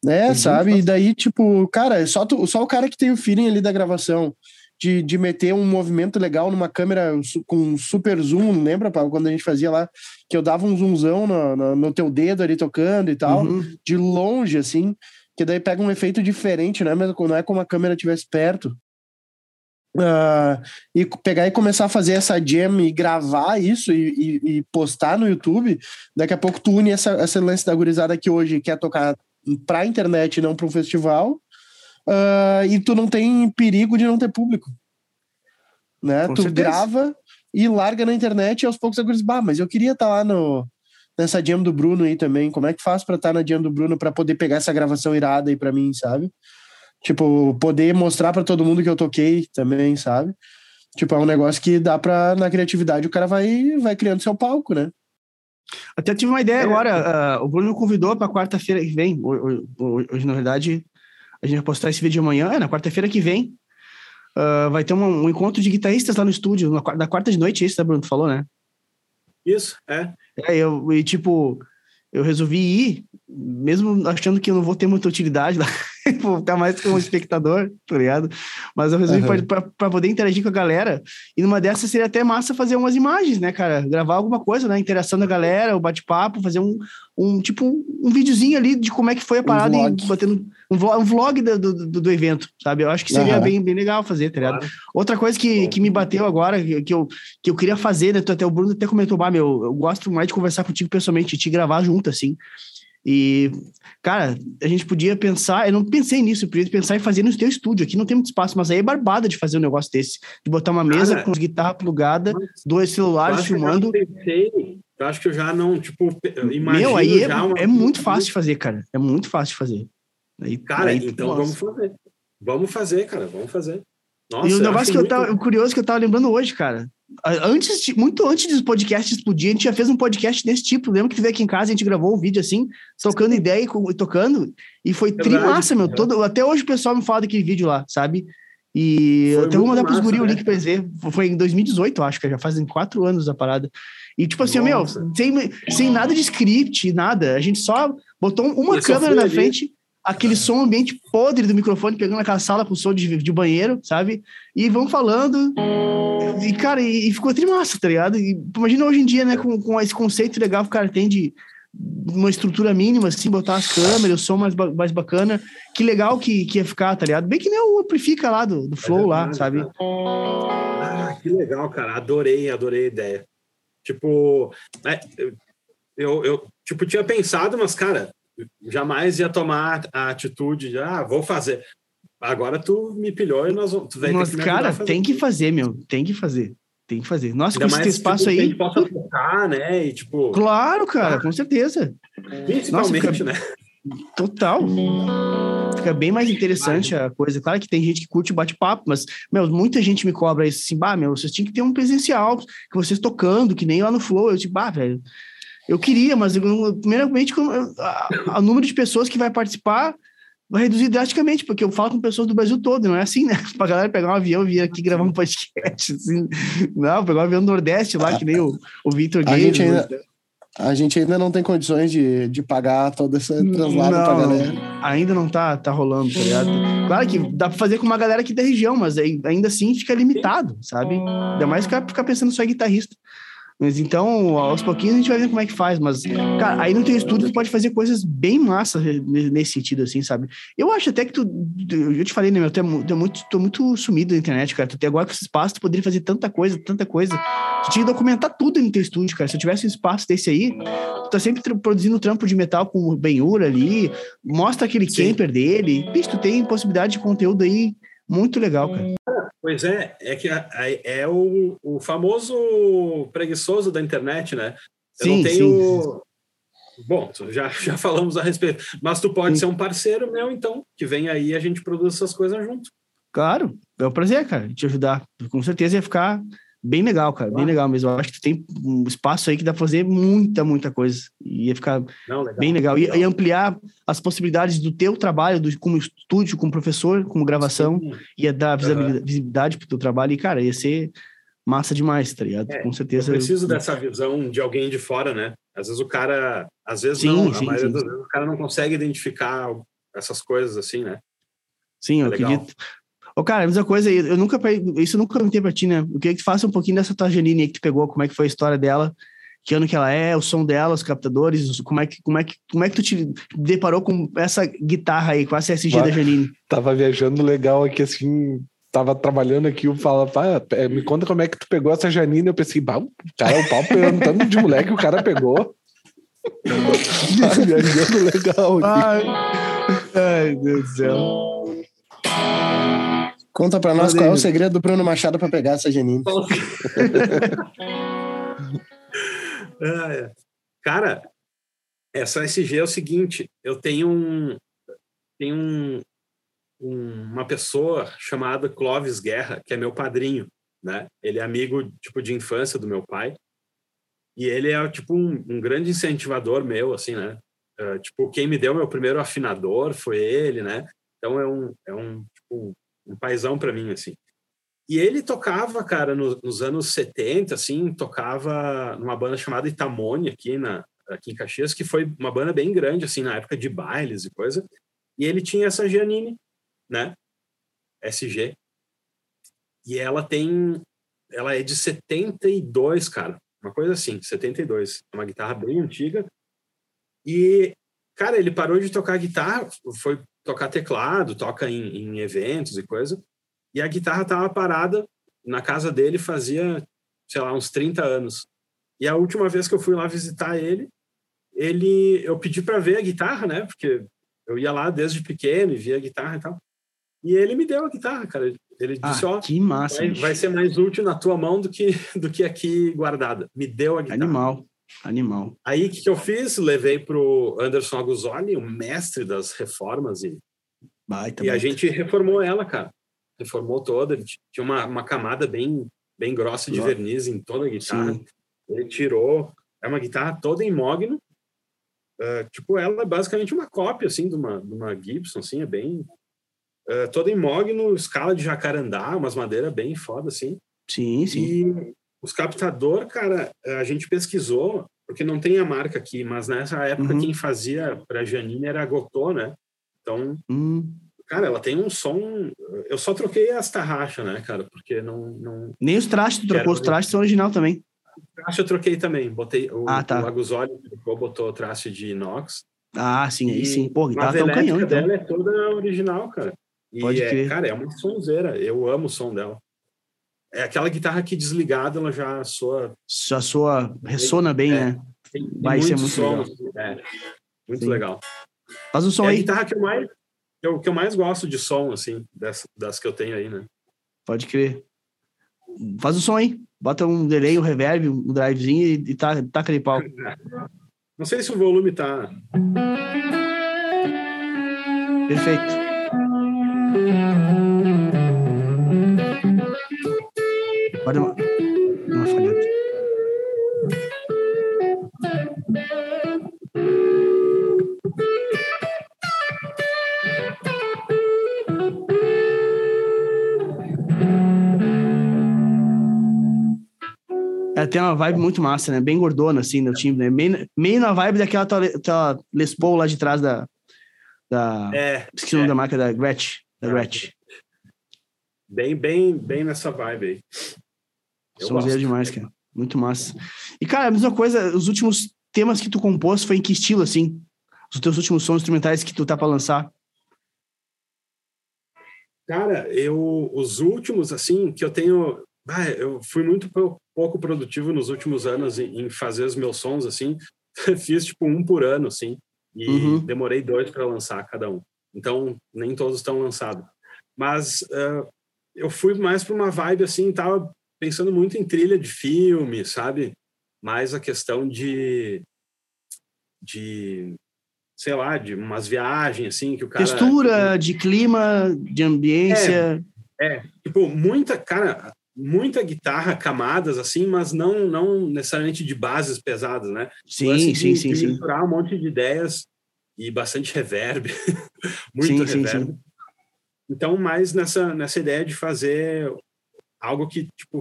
É, muito sabe? fácil. E daí, tipo, cara, é só, tu- só o cara que tem o feeling ali da gravação, de, de meter um movimento legal numa câmera com super zoom, lembra, Pablo, quando a gente fazia lá, que eu dava um zoomzão no, no, no teu dedo ali tocando e tal, Uhum. de longe, assim, que daí pega um efeito diferente, né? Mesmo não é como a câmera estivesse perto. Ah, e pegar e começar a fazer essa jam e gravar isso e, e- e postar no YouTube, daqui a pouco tu une essa, essa lance da gurizada que hoje quer tocar pra internet e não pra um festival, ah, e tu não tem perigo de não ter público. Né? Com tu certeza. grava e larga na internet e aos poucos a gurizada, bah, mas eu queria estar lá no, nessa jam do Bruno aí também. Como é que faz pra estar na jam do Bruno pra poder pegar essa gravação irada aí pra mim, sabe? Tipo, poder mostrar pra todo mundo que eu toquei também, sabe? Tipo, é um negócio que dá pra, na criatividade, o cara vai, vai criando seu palco, né? Até tive uma ideia É. agora. ah, o Bruno me convidou para quarta-feira que vem. Hoje, na verdade, a gente vai postar esse vídeo amanhã. É, na quarta-feira que vem. ah, vai ter um, um encontro de guitarristas lá no estúdio, na, quarta- na quarta de noite, é isso, né, Bruno? Tu falou, né? Isso, é. É, eu, e tipo, eu resolvi ir, mesmo achando que eu não vou ter muita utilidade lá, vou ficar mais como espectador, tá ligado? Mas eu resolvi Aham. pra, pra- pra poder interagir com a galera, e numa dessas seria até massa fazer umas imagens, né, cara? Gravar alguma coisa, né? Interação da galera, o bate-papo, fazer um, um tipo, um videozinho ali de como é que foi a parada e vlog. batendo um vlog, um vlog do, do, do- do evento, sabe? Eu acho que seria Aham. bem, bem legal fazer, tá ligado? Claro. Outra coisa que, que me bateu agora, que, eu, que eu queria fazer, né? tu Até o Bruno até comentou, bah, meu, eu gosto mais de conversar contigo pessoalmente, de te gravar junto, assim. E, cara, a gente podia pensar, eu não pensei nisso, eu podia pensar em fazer no teu estúdio. Aqui não tem muito espaço, mas aí é barbada de fazer um negócio desse. De botar uma mesa Cara, com as guitarras plugadas, dois Eu celulares eu filmando. não pensei, eu acho que eu já não, tipo, eu imagino Meu, aí é, já uma- é muito fácil de fazer, cara. É muito fácil de fazer. Aí, Cara, aí, então nossa. vamos fazer. Vamos fazer, cara, vamos fazer. Nossa, e o eu negócio que eu tava, o curioso que eu tava lembrando hoje, cara. Antes de, muito antes do podcast explodir, a gente já fez um podcast desse tipo. Lembra que tu veio aqui em casa, a gente gravou um vídeo assim, trocando ideia e tocando. E foi trimassa, meu. é. Todo, até hoje o pessoal me fala daquele vídeo lá, sabe? E Foi eu até vou mandar pros guri o né? link pra eles verem. Foi em 2018, eu acho, que já fazem quatro anos a parada. E tipo assim, meu, Nossa. sem, sem nada de script, nada. A gente só botou uma E só câmera na ali. frente, aquele som ambiente podre do microfone, pegando aquela sala com som de, de banheiro, sabe? E vão falando. E, cara, e, e ficou trimassa, tá ligado? E, imagina hoje em dia, né, com, com esse conceito legal que o cara tem de uma estrutura mínima, assim, botar as câmeras, o som mais, ba- mais bacana. Que legal que, que ia ficar, tá ligado? Bem que nem o Amplifica lá do, do Flow lá, verdade, sabe? Ah, que legal, cara. Adorei, adorei a ideia. Tipo, é, eu, eu tipo, tinha pensado, mas, cara, jamais ia tomar a atitude de, ah, vou fazer. Agora tu me pilhou e nós vamos. Tu ter que cara, tem que fazer, meu. Tem que fazer. Tem que fazer. Nossa, Ainda com esse espaço tipo, aí. possa né? E, tipo, Claro, cara, com certeza. principalmente, Nossa, né? Total. Fica bem mais interessante a coisa. Claro que tem gente que curte bate-papo, mas, meu, muita gente me cobra isso assim, bah, meu, vocês tinham que ter um presencial, que vocês tocando, que nem lá no Flow. Eu tipo, bah, velho, eu queria, mas primeiramente, o número de pessoas que vai participar vai reduzir drasticamente, porque eu falo com pessoas do Brasil todo, não é assim, né? Pra galera pegar um avião e vir aqui gravar um podcast, assim. Não, pegar um avião do Nordeste lá, que nem o, o Victor A gente ainda, a gente ainda não tem condições de, de pagar todo esse translado não, pra galera. Ainda não tá, tá rolando, tá ligado? Claro que dá pra fazer com uma galera aqui da região, mas ainda assim fica limitado, sabe? Ainda mais ficar, ficar pensando só em guitarrista. Mas então, aos pouquinhos a gente vai ver como é que faz. Mas, cara, aí no teu estúdio tu pode fazer coisas bem massas nesse sentido, assim, sabe? Eu acho até que tu. Eu te falei, né, meu? É, tu é muito, tô muito sumido na internet, cara. Tu tem agora com esse espaço, tu poderia fazer tanta coisa, tanta coisa. Tu tinha que documentar tudo no teu estúdio, cara. Se eu tivesse um espaço desse aí, tu tá sempre produzindo trampo de metal com o Benhur ali, mostra aquele Sim. camper dele. Bicho, tu tem possibilidade de conteúdo aí muito legal, cara. Pois é, é que é o, o famoso preguiçoso da internet, né? Eu sim, não tenho. Sim. Bom, já, já falamos a respeito. Mas tu pode sim. ser um parceiro meu, então, que vem aí e a gente produz essas coisas junto. Claro, é um prazer, cara, te ajudar. Com certeza ia ficar bem legal, cara, bem legal mesmo. Eu acho que tem um espaço aí que dá pra fazer muita, muita coisa. E ia ficar Não, legal, bem legal. legal. E, e, ampliar as possibilidades do teu trabalho, do, como estúdio, como professor, como gravação, Sim. ia dar visibilidade, uhum. visibilidade pro teu trabalho. E, cara, ia ser massa demais, tá ligado? É, Com certeza. Eu preciso eu... dessa visão de alguém de fora, né? Às vezes o cara, às vezes sim, não, sim, a sim. vezes o cara não consegue identificar essas coisas assim, né? Sim, é eu legal. acredito. Ô, cara, a mesma coisa, eu nunca, isso eu nunca perguntei pra ti, né? Eu queria que tu faça um pouquinho dessa tua Janine aí que tu pegou, como é que foi a história dela, que ano que ela é, o som dela, os captadores, como é que, como é que, como é que tu te deparou com essa guitarra aí, com a CSG da Janine? Tava viajando legal aqui, assim, tava trabalhando aqui, eu falo, pá, é, me conta como é que tu pegou essa Janine, eu pensei, bah, o cara, o pau perguntando de moleque, o cara pegou. tá viajando legal aqui. Ai, ai, Deus do céu. Conta pra nós qual é o segredo do Bruno Machado para pegar essa Janine. Cara, essa SG é o seguinte: eu tenho um. Tenho um, um, uma pessoa chamada Clóvis Guerra, que é meu padrinho, né? Ele é amigo, tipo, de infância do meu pai. E ele é, tipo, um, um grande incentivador meu, assim, né? Uh, tipo, quem me deu meu primeiro afinador foi ele, né? Então é um, é um, tipo, um paizão para mim, assim. E ele tocava, cara, no, nos anos 70, assim, tocava numa banda chamada Itamone aqui, na, aqui em Caxias, que foi uma banda bem grande, assim, na época de bailes e coisa. E ele tinha essa Giannini, né? SG. E ela tem... Ela é de 72, cara. Uma coisa assim, 72. É uma guitarra bem antiga. E, cara, ele parou de tocar guitarra, foi tocar teclado, toca em, em eventos e coisa. E a guitarra estava parada na casa dele fazia, sei lá, uns 30 anos. E a última vez que eu fui lá visitar ele, ele eu pedi para ver a guitarra, né? Porque eu ia lá desde pequeno e via a guitarra e tal. E ele me deu a guitarra, cara. Ele ah, disse, ó, que massa, vai, vai, ser mais útil na tua mão do que do que aqui guardada. Me deu a guitarra. Animal. Animal. Aí o que, que eu fiz? Levei para o Anderson Aguzoli, o mestre das reformas, e, baita, e a gente reformou ela, cara. Reformou toda. Tinha uma, uma camada bem, bem grossa de verniz em toda a guitarra. Sim. Ele tirou. É uma guitarra toda em mogno. Uh, tipo, ela é basicamente uma cópia, assim, de uma, de uma Gibson, assim, é bem... Uh, toda em mogno, escala de jacarandá, umas madeiras bem foda, assim. Sim, sim. E os captador, cara, a gente pesquisou, porque não tem a marca aqui, mas nessa época uhum. quem fazia para Janine era a Gotô, né? Então, uhum. cara, ela tem um som. Eu só troquei as tarraxas, né, cara? Porque não. não... Nem os trastes, tu trocou os trastes são original também. Traste eu troquei também. Botei o, ah, tá. o Aguzoli trocou, botou traste de inox. Ah, sim, aí sim. Pô, tá tão canhão, então. dela é toda original, cara. E Pode é, crer. cara, é uma sonzeira. Eu amo o som dela. É aquela guitarra que desligada ela já soa. Já soa, ressona bem, é, né? Tem, Vai ser muito som, legal. É, muito Sim. legal. Faz o som é aí. a guitarra que eu mais, eu, que eu mais gosto de som, assim, das, das que eu tenho aí, né? Pode crer. Faz o som aí. Bota um delay, um reverb, um drivezinho e, e tá, tá de pau. Não sei se o volume tá. Perfeito. Vai dar uma, uma falhada. Ela tem uma vibe muito massa, né? Bem gordona, assim, no time, né? Meio, meio na vibe daquela tua, Les Paul lá de trás da... da é, esqueci o é. nome da marca, da Gretsch. Da é. Gretsch. Bem, bem, bem nessa vibe aí. Sonzeira demais, cara. Muito massa. E, cara, a mesma coisa, os últimos temas que tu compôs foi em que estilo, assim? Os teus últimos sons instrumentais que tu tá pra lançar? Cara, eu... Os últimos, assim, que eu tenho... Ah, eu fui muito pouco produtivo nos últimos anos em, em fazer os meus sons, assim. Fiz, tipo, um por ano, assim. E uhum. demorei dois para lançar cada um. Então, nem todos estão lançados. Mas uh, eu fui mais para uma vibe, assim, tava pensando muito em trilha de filme, sabe? Mais a questão de, de sei lá, de umas viagens, assim, que o cara... Textura, de clima, de ambiência... É, é, tipo, muita, cara, muita guitarra, camadas, assim, mas não não necessariamente de bases pesadas, né? Sim, assim, sim, de, sim, de sim. misturar um monte de ideias e bastante reverb, muito sim, reverb. Sim, sim. Então, mais nessa, nessa ideia de fazer algo que, tipo,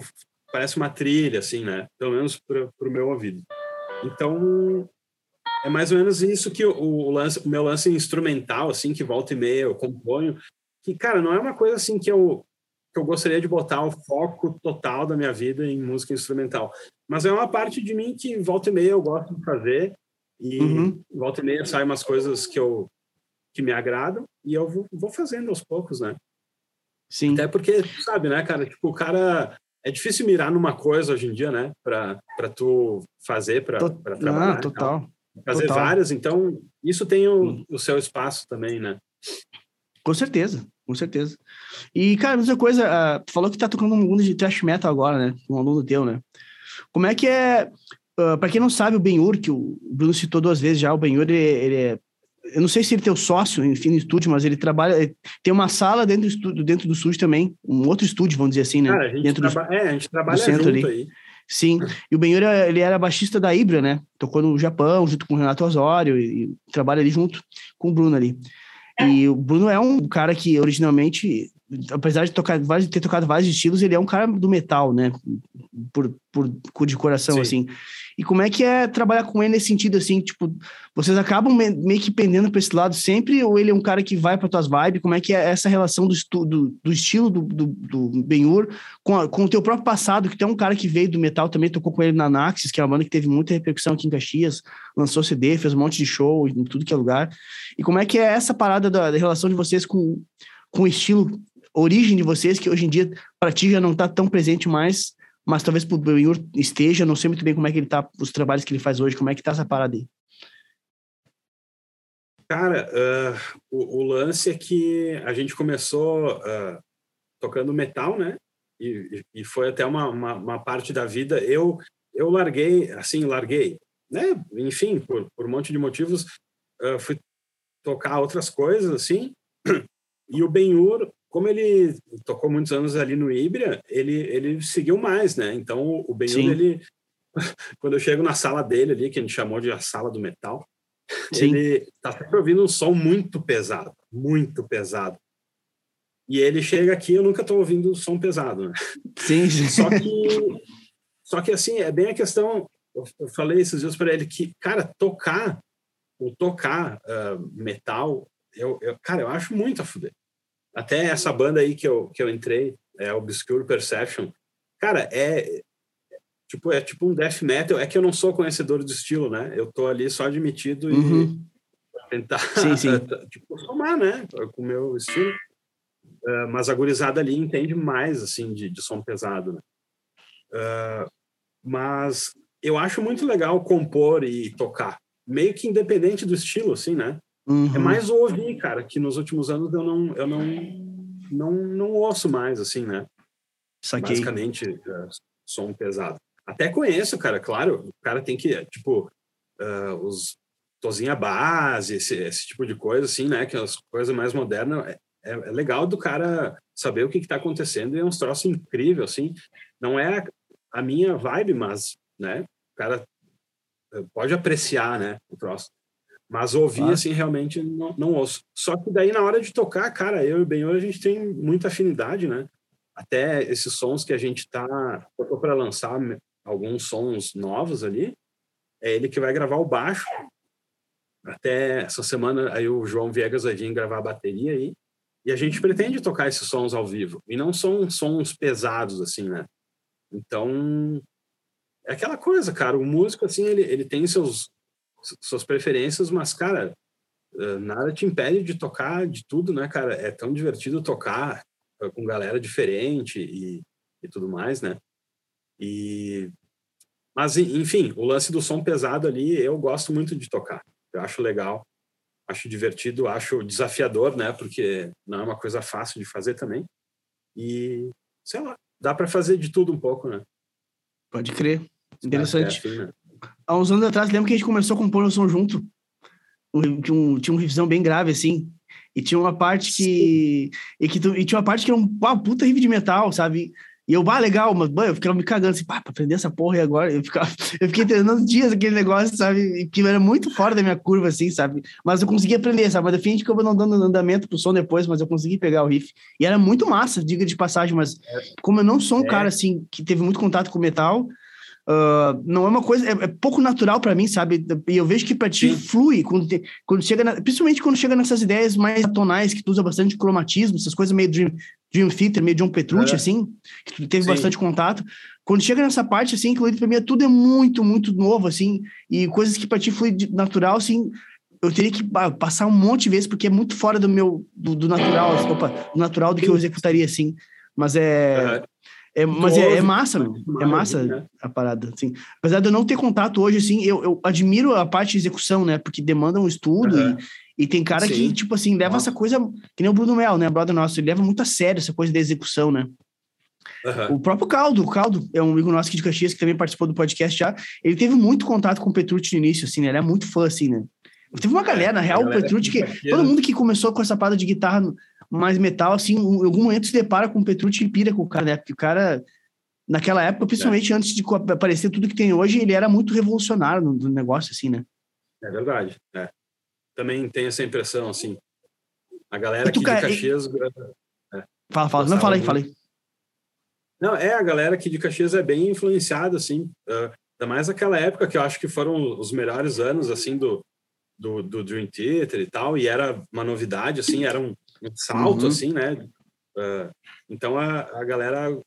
parece uma trilha, assim, né? Pelo menos para o meu ouvido. Então, é mais ou menos isso que o, o, lance, o meu lance instrumental, assim, que volta e meia eu componho, que, cara, não é uma coisa, assim, que eu, que eu gostaria de botar o foco total da minha vida em música instrumental. Mas é uma parte de mim que volta e meia eu gosto de fazer e uhum. volta e meia saem umas coisas que eu que me agradam e eu vou, vou fazendo aos poucos, né? Sim. Até porque, sabe, né, cara? Tipo, o cara. É difícil mirar numa coisa hoje em dia, né? Pra, pra tu fazer, pra, to... pra trabalhar. Ah, total. Fazer total. várias, então isso tem o, o seu espaço também, né? Com certeza, com certeza. E, cara, mesma coisa, uh, tu falou que tá tocando um mundo de thrash metal agora, né? Um aluno teu, né? Como é que é. Uh, para quem não sabe, o Benhur, que o Bruno citou duas vezes já, o Benhur, ele, ele é eu não sei se ele tem o sócio, enfim, no estúdio, mas ele trabalha, tem uma sala dentro do estúdio, dentro do estúdio também, um outro estúdio, vamos dizer assim, né? Cara, a gente dentro traba... do, é, a gente trabalha junto ali. aí. Sim, e o Benhur, ele era baixista da Ibra, né? Tocou no Japão, junto com o Renato Osório, e, e trabalha ali junto com o Bruno ali. E o Bruno é um cara que originalmente, apesar de tocar de ter tocado vários estilos, ele é um cara do metal, né? Por, por de coração, Sim. assim. E como é que é trabalhar com ele nesse sentido, assim, tipo, vocês acabam meio que pendendo para esse lado sempre, ou ele é um cara que vai para tuas vibes? Como é que é essa relação do, do, do estilo do, do, do com, com o teu próprio passado, que tem um cara que veio do metal também, tocou com ele na Naxis, que é uma banda que teve muita repercussão aqui em Caxias, lançou CD, fez um monte de show em tudo que é lugar. E como é que é essa parada da, da relação de vocês com, com o estilo, origem de vocês, que hoje em dia para ti já não está tão presente mais, mas talvez pro Benhur esteja, não sei muito bem como é que ele tá, os trabalhos que ele faz hoje, como é que tá essa parada aí? Cara, uh, o, o, lance é que a gente começou uh, tocando metal, né? E, e foi até uma, uma, uma, parte da vida. Eu eu larguei, assim, larguei, né? Enfim, por, por um monte de motivos, uh, fui tocar outras coisas, assim. E o Benhur, como ele tocou muitos anos ali no Ibria, ele, ele seguiu mais, né? Então, o Benhur, ele... Quando eu chego na sala dele ali, que a gente chamou de a sala do metal, Sim. ele tá sempre ouvindo um som muito pesado, muito pesado. E ele chega aqui, eu nunca tô ouvindo som pesado, né? Sim, sim. Só que, só que assim, é bem a questão, eu falei esses dias para ele que, cara, tocar, o tocar uh, metal, eu, eu, cara, eu acho muito a fuder. Até essa banda aí que eu, que eu entrei, é Obscure Perception, cara, é tipo é tipo um death metal. É que eu não sou conhecedor do estilo, né? Eu tô ali só admitido uhum. e tentar sim, sim. tipo somar, né, com o meu estilo. Uh, mas a gurizada ali entende mais assim de, de som pesado, né? Uh, mas eu acho muito legal compor e tocar, meio que independente do estilo, assim, né? Uhum. É mais ouvir, cara, que nos últimos anos eu não, eu não, não, não ouço mais, assim, né? Saquei. Basicamente, uh, som pesado. Até conheço, cara, claro, o cara tem que, tipo, uh, os tozinha base, esse, esse, tipo de coisa, assim, né? Que é as coisas mais modernas. É, é, é legal do cara saber o que está acontecendo e é um troço incrível, assim. Não é a minha vibe, mas, né? O cara pode apreciar, né? O troço. Mas ouvir, claro. assim, realmente não, não ouço. Só que daí, na hora de tocar, cara, eu e o Benhor, a gente tem muita afinidade, né? Até esses sons que a gente tá para lançar alguns sons novos ali. É ele que vai gravar o baixo. Até essa semana aí o João Viegas vai vir gravar a bateria aí. E a gente pretende tocar esses sons ao vivo. E não são sons pesados, assim, né? Então, é aquela coisa, cara. O músico, assim, ele, ele tem seus, suas preferências, mas, cara, eh, nada te impede de tocar de tudo, né, cara? É tão divertido tocar eh, com galera diferente e, e tudo mais, né? E mas enfim, o lance do som pesado ali, eu gosto muito de tocar. Eu acho legal, acho divertido, acho desafiador, né? Porque não é uma coisa fácil de fazer também. E sei lá, dá para fazer de tudo um pouco, né? Pode crer. Interessante. É assim, né? Há uns anos atrás, lembro que a gente começou a compor o som junto. Tinha um, tinha um riffzão bem grave, assim. E tinha uma parte que. E, que e tinha uma parte que era um uma puta riff de metal, sabe? E eu, ah, legal, mas eu ficava me cagando assim, pá, pra aprender essa porra e agora. Eu, ficava, eu fiquei treinando dias aquele negócio, sabe? Que era muito fora da minha curva, assim, sabe? Mas eu consegui aprender, sabe? Mas definitivamente que eu não dando andamento pro som depois, mas eu consegui pegar o riff. E era muito massa, diga de passagem, mas como eu não sou um é. cara, assim, que teve muito contato com metal, Uh, não é uma coisa, é, é pouco natural para mim, sabe? E eu vejo que para ti Sim. flui quando, te, quando chega, na, principalmente quando chega nessas ideias mais tonais, que tu usa bastante cromatismo, essas coisas meio Dream, Dream Theater, meio John Petrucci, é. assim, que tu teve Sim. bastante contato. Quando chega nessa parte, assim, que para mim é tudo é muito, muito novo, assim, e coisas que para ti flui natural, assim, eu teria que passar um monte de vezes, porque é muito fora do meu, do, do natural, do natural do que eu executaria, assim. Mas é. É, mas é, é, massa, meu. É massa né? a parada, assim. Apesar de eu não ter contato hoje, assim, eu, eu admiro a parte de execução, né? Porque demanda um estudo uhum. e, e tem cara Sim. que, tipo assim, leva essa coisa... Que nem o Bruno Mel, né? Brother nosso. Ele leva muito a sério essa coisa da execução, né? Uhum. O próprio Caldo, o Caldo é um amigo nosso aqui de Caxias que também participou do podcast já. Ele teve muito contato com o Petrucci no início, assim, né? Ele é muito fã, assim, né? Teve uma galera, na real, o Petrucci, que todo mundo que começou com essa parada de guitarra mais metal, assim, em algum momento se depara com o Petrucci e pira com o cara, né? Porque o cara, naquela época, principalmente é. antes de aparecer tudo que tem hoje, ele era muito revolucionário no, no negócio, assim, né? É verdade, é. Também tem essa impressão, assim. A galera aqui de Caxias... É, fala, fala. Não, fala aí, fala aí. Não, é, a galera aqui de Caxias é bem influenciada, assim. Uh, ainda mais naquela época que eu acho que foram os melhores anos, assim, do, do, do Dream Theater e tal, e era uma novidade, assim, era um, um salto, uhum. assim, né? Uh, então a, a galera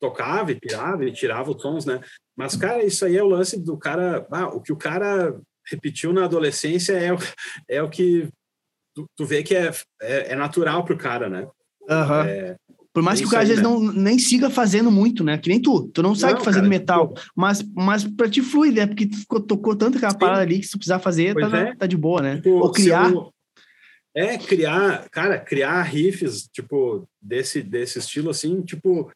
tocava e pirava e tirava os sons, né? Mas, cara, isso aí é o lance do cara. Ah, o que o cara repetiu na adolescência é o, é o que tu, tu vê que é, é, é natural pro cara, né? Uhum. É, por mais que o cara às vezes né? não, nem siga fazendo muito, né? Que nem tu. Tu não sabe fazendo cara, metal. Tipo... Mas, mas pra ti flui, né? Porque tu tocou tanto aquela Sim. parada ali que se tu precisar fazer, tá, é. tá, de boa, né? Tipo, Ou criar. Eu... É, criar, cara, criar riffs, tipo, desse, desse estilo assim, tipo,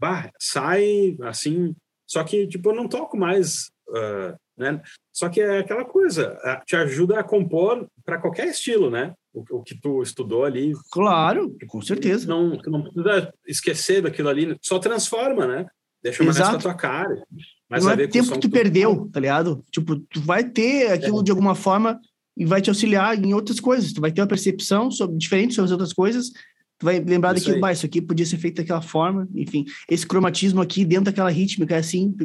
bah, sai assim. Só que, tipo, eu não toco mais, uh, né? Só que é aquela coisa, te ajuda a compor para qualquer estilo, né? O, o, que tu estudou ali. Claro, com certeza. Não, não precisa esquecer daquilo ali, só transforma, né? Deixa mais com a tua cara. Mas não é tempo que tu perdeu, tá ligado? Tipo, tu vai ter aquilo é. de alguma forma e vai te auxiliar em outras coisas. Tu vai ter uma percepção sobre, diferente sobre as outras coisas Tu vai lembrar isso daquilo, bah, isso aqui podia ser feito daquela forma, enfim. Esse cromatismo aqui dentro daquela rítmica, é assim,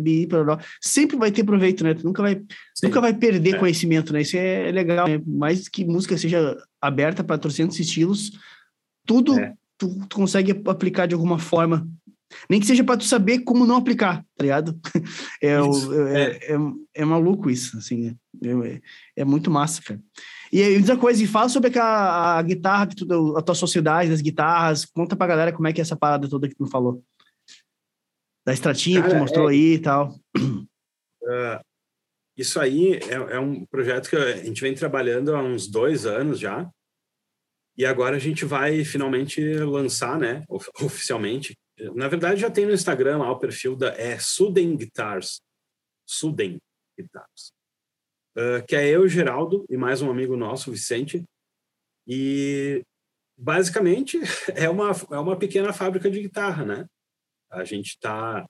sempre vai ter proveito, né? Tu nunca vai, nunca vai perder é. conhecimento, né? Isso é legal, né? Mais que música seja aberta para 300 estilos, tudo é. tu, tu consegue aplicar de alguma forma nem que seja para tu saber como não aplicar, tá ligado? É, é, é, é, é, maluco isso, assim. É, é, muito massa, cara. E aí, outra coisa, e fala sobre a, a guitarra, que tu, a tua sociedade das guitarras. Conta pra galera como é que é essa parada toda que tu falou. Da estratinha Cara, que tu mostrou é, aí e tal. Uh, isso aí é, é, um projeto que a gente vem trabalhando há uns dois anos já. E agora a gente vai finalmente lançar, né, oficialmente. Na verdade, já tem no Instagram lá o perfil da é Suden Guitars. Suden Guitars uh, que é eu, Geraldo, e mais um amigo nosso, Vicente. E basicamente é uma, é uma pequena fábrica de guitarra, né? A gente tá,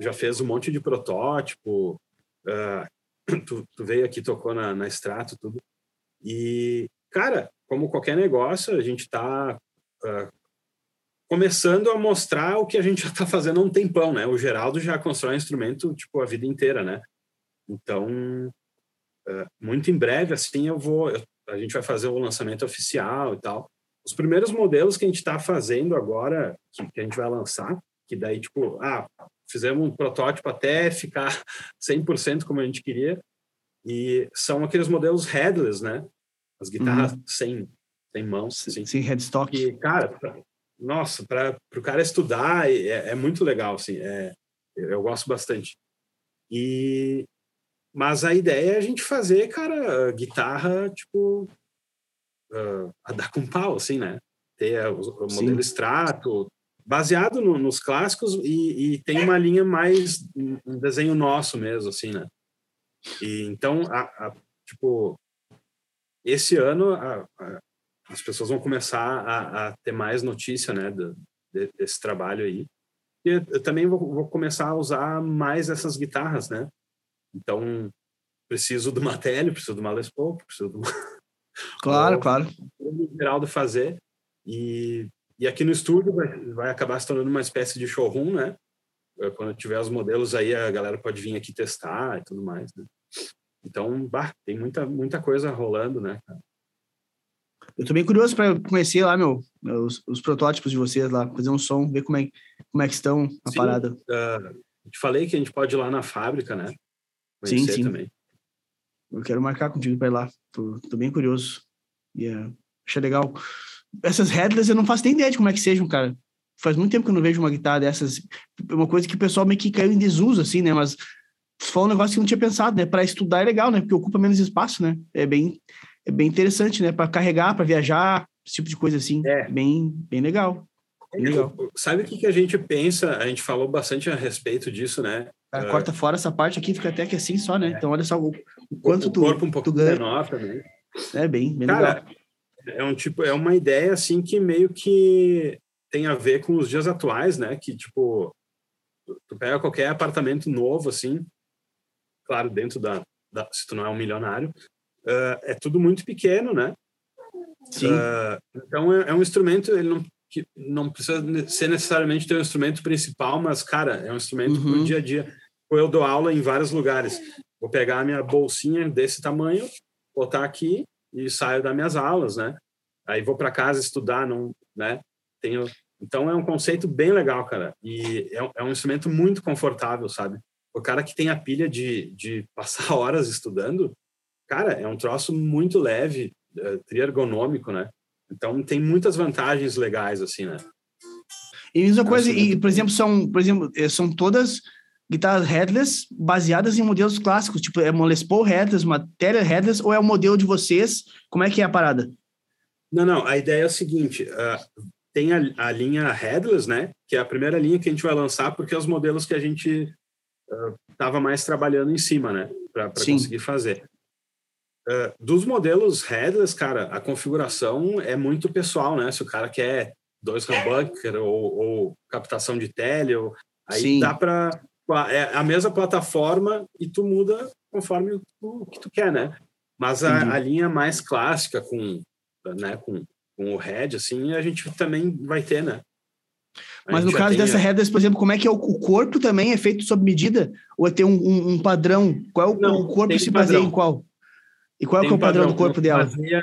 já fez um monte de protótipo, uh, tu, tu, veio aqui, tocou na, na Extrato, tudo. E, cara, como qualquer negócio, a gente tá uh, começando a mostrar o que a gente já está fazendo há um tempão, né? O Geraldo já constrói instrumento tipo a vida inteira, né? Então, muito em breve, assim, eu vou, eu, a gente vai fazer o lançamento oficial e tal. Os primeiros modelos que a gente está fazendo agora, que, que, a gente vai lançar, que daí, tipo, ah, fizemos um protótipo até ficar 100% como a gente queria, e são aqueles modelos headless, né? As guitarras uhum. sem, sem mãos. Assim. Sem headstock. E, cara, nossa, para o cara estudar é, é, muito legal, assim, é, eu gosto bastante. E mas a ideia é a gente fazer, cara, guitarra tipo uh, a dar com pau, assim, né? Ter o, o modelo extrato baseado no, nos clássicos e, e, tem uma linha mais um desenho nosso mesmo, assim, né? E então, a, a, tipo, esse ano a, as pessoas vão começar a, ter mais notícia, né, do, desse trabalho aí. E eu também vou, vou, começar a usar mais essas guitarras, né? Então, preciso do Matelli, preciso do Les Paul, preciso do... Claro, claro. O Geraldo fazer. E, e aqui no estúdio vai, vai acabar se tornando uma espécie de showroom, né? Quando tiver os modelos aí, a galera pode vir aqui testar e tudo mais, né? Então, bah, tem muita, muita coisa rolando, né, cara? Eu tô bem curioso para conhecer lá, meu, os, os, protótipos de vocês lá, fazer um som, ver como é, como é que estão a sim, parada. Uh, te falei que a gente pode ir lá na fábrica, né? Conhecer sim, sim. Também. Eu quero marcar contigo para ir lá. Tô, tô bem curioso. E yeah. achei legal. Essas headless eu não faço nem ideia de como é que sejam, cara. Faz muito tempo que eu não vejo uma guitarra dessas. É uma coisa que o pessoal meio que caiu em desuso, assim, né? Mas foi um negócio que eu não tinha pensado, né? Para estudar é legal, né? Porque ocupa menos espaço, né? É bem é bem interessante, né? Para carregar, para viajar, esse tipo de coisa assim. É. Bem, bem legal. Bem legal. Sabe o que, que a gente pensa? A gente falou bastante a respeito disso, né? Uh, corta fora essa parte aqui, fica até que assim só, né? É. Então olha só o, o quanto o tu. corpo um pouco menor também. É bem, bem Cara, legal. É um tipo, é uma ideia assim que meio que tem a ver com os dias atuais, né? Que tipo, tu pega qualquer apartamento novo assim, claro, dentro da, da se tu não é um milionário, uh, é tudo muito pequeno, né? Sim. Uh, então é, é, um instrumento, ele não, que não precisa ser necessariamente ter um instrumento principal, mas cara, é um instrumento uhum. pro dia a dia. Eu dou aula em vários lugares. Vou pegar a minha bolsinha desse tamanho, botar aqui e saio das minhas aulas, né? Aí vou para casa estudar, não, né? Tenho então é um conceito bem legal, cara. E é, é um instrumento muito confortável, sabe? O cara que tem a pilha de, de passar horas estudando, cara, é um troço muito leve, é, triergonômico, né? Então tem muitas vantagens legais assim, né? E mesma coisa, e por exemplo, são, por exemplo, eh, são todas guitarras headless baseadas em modelos clássicos, tipo é uma Les Paul headless, uma headless ou é o modelo de vocês? Como é que é a parada? Não, não, a ideia é o seguinte, uh, tem a, a, linha headless, né, que é a primeira linha que a gente vai lançar porque é os modelos que a gente estava uh, mais trabalhando em cima, né, para conseguir fazer. Uh, dos modelos headless, cara, a configuração é muito pessoal, né? Se o cara quer dois humbucker ou, ou captação de tele, ou, aí Sim. dá para é a mesma plataforma e tu muda conforme o que tu quer, né? Mas a, a, linha mais clássica com, né, com, com o head, assim, a gente também vai ter, né? A Mas no caso dessa headless, por exemplo, como é que é o, o, corpo também é feito sob medida? Ou é ter um, um, um padrão? Qual é o, Não, o corpo se baseia em qual? E qual é, é o padrão, padrão, do corpo dela? Fazia...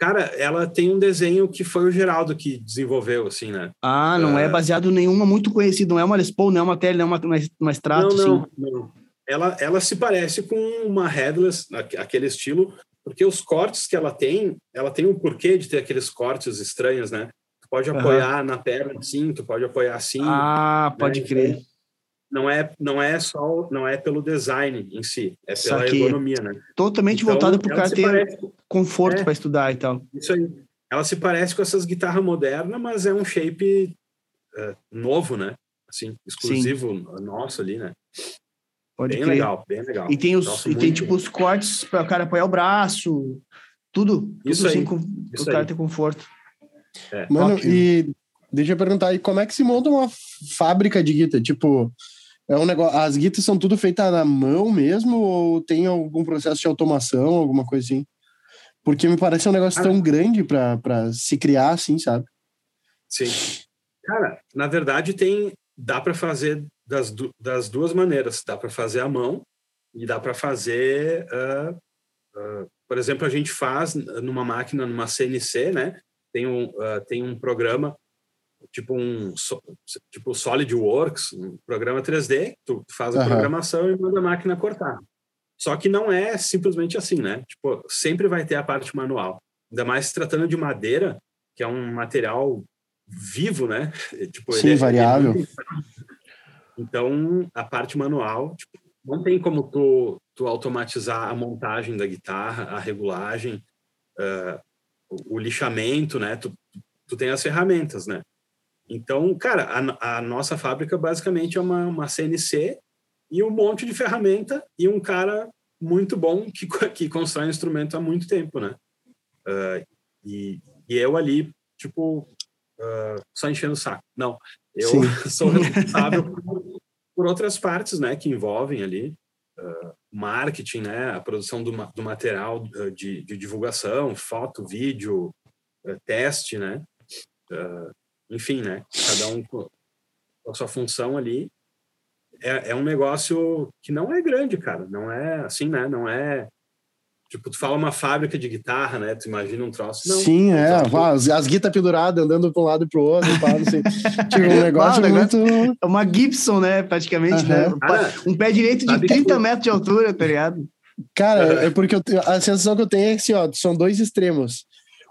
Cara, ela tem um desenho que foi o Geraldo que desenvolveu, assim, né? Ah, não uh... é baseado em nenhuma muito conhecida, não é uma Les Paul, não é uma tele, não é uma, uma extrato, não, não, assim. Não. Ela, ela se parece com uma headless, aquele estilo, porque os cortes que ela tem, ela tem um porquê de ter aqueles cortes estranhos, né? Tu pode apoiar uhum. na perna assim, tu pode apoiar assim. Ah, pode né? crer. Não é não é só não é pelo design em si, é pela Saquei. ergonomia, né? Totalmente então, voltada para o cara ter parece, conforto é, para estudar e tal. Isso aí. Ela se parece com essas guitarras modernas, mas é um shape uh, novo, né? Assim, exclusivo Sim. nosso ali, né? Pode bem crer. legal, bem legal. E tem os e tem tipo os cortes para o cara apoiar o braço, tudo, tudo isso assim, aí, com, o cara ter conforto. É. Mano, Ótimo. e deixa eu perguntar aí, como é que se monta uma fábrica de guitarra? Tipo, é um negócio. As guitas são tudo feitas na mão mesmo ou tem algum processo de automação, alguma coisa assim? Porque me parece um negócio tão grande para se criar assim, sabe? Sim. Cara, na verdade tem dá para fazer das, das duas maneiras. Dá para fazer à mão e dá para fazer, uh, uh, por exemplo, a gente faz numa máquina, numa CNC, né? Tem um, uh, tem um programa tipo um tipo SolidWorks, um programa 3D, tu faz a uhum. programação e manda a máquina cortar. Só que não é simplesmente assim, né? Tipo, sempre vai ter a parte manual. Ainda mais se tratando de madeira, que é um material vivo, né? Tipo, Sim, é, variável. É então, a parte manual, tipo, não tem como tu, tu automatizar a montagem da guitarra, a regulagem, uh, o, o, lixamento, né? Tu, tu tem as ferramentas, né? Então, cara, a, a nossa fábrica basicamente é uma, uma CNC e um monte de ferramenta e um cara muito bom que, que constrói instrumento há muito tempo, né? Uh, e, e eu ali, tipo, uh, só enchendo o saco. Não, eu Sim. sou responsável por, por, outras partes, né, que envolvem ali uh, marketing, né, a produção do, do material de, de, divulgação, foto, vídeo, teste, né, enfim, né, cada um com a sua função ali. É, é um negócio que não é grande, cara, não é assim, né, não é Tipo, tu fala uma fábrica de guitarra, né? Tu imagina um troço. Não, Sim, é. As, as guitarras penduradas, andando para um lado e para o outro. Pá, assim. tipo, um negócio muito... É uma Gibson, né? Praticamente, uhum. né? Um pé direito de 30 que... metros de altura, tá ligado? Cara, é porque eu, a sensação que eu tenho é que, assim, ó, são dois extremos.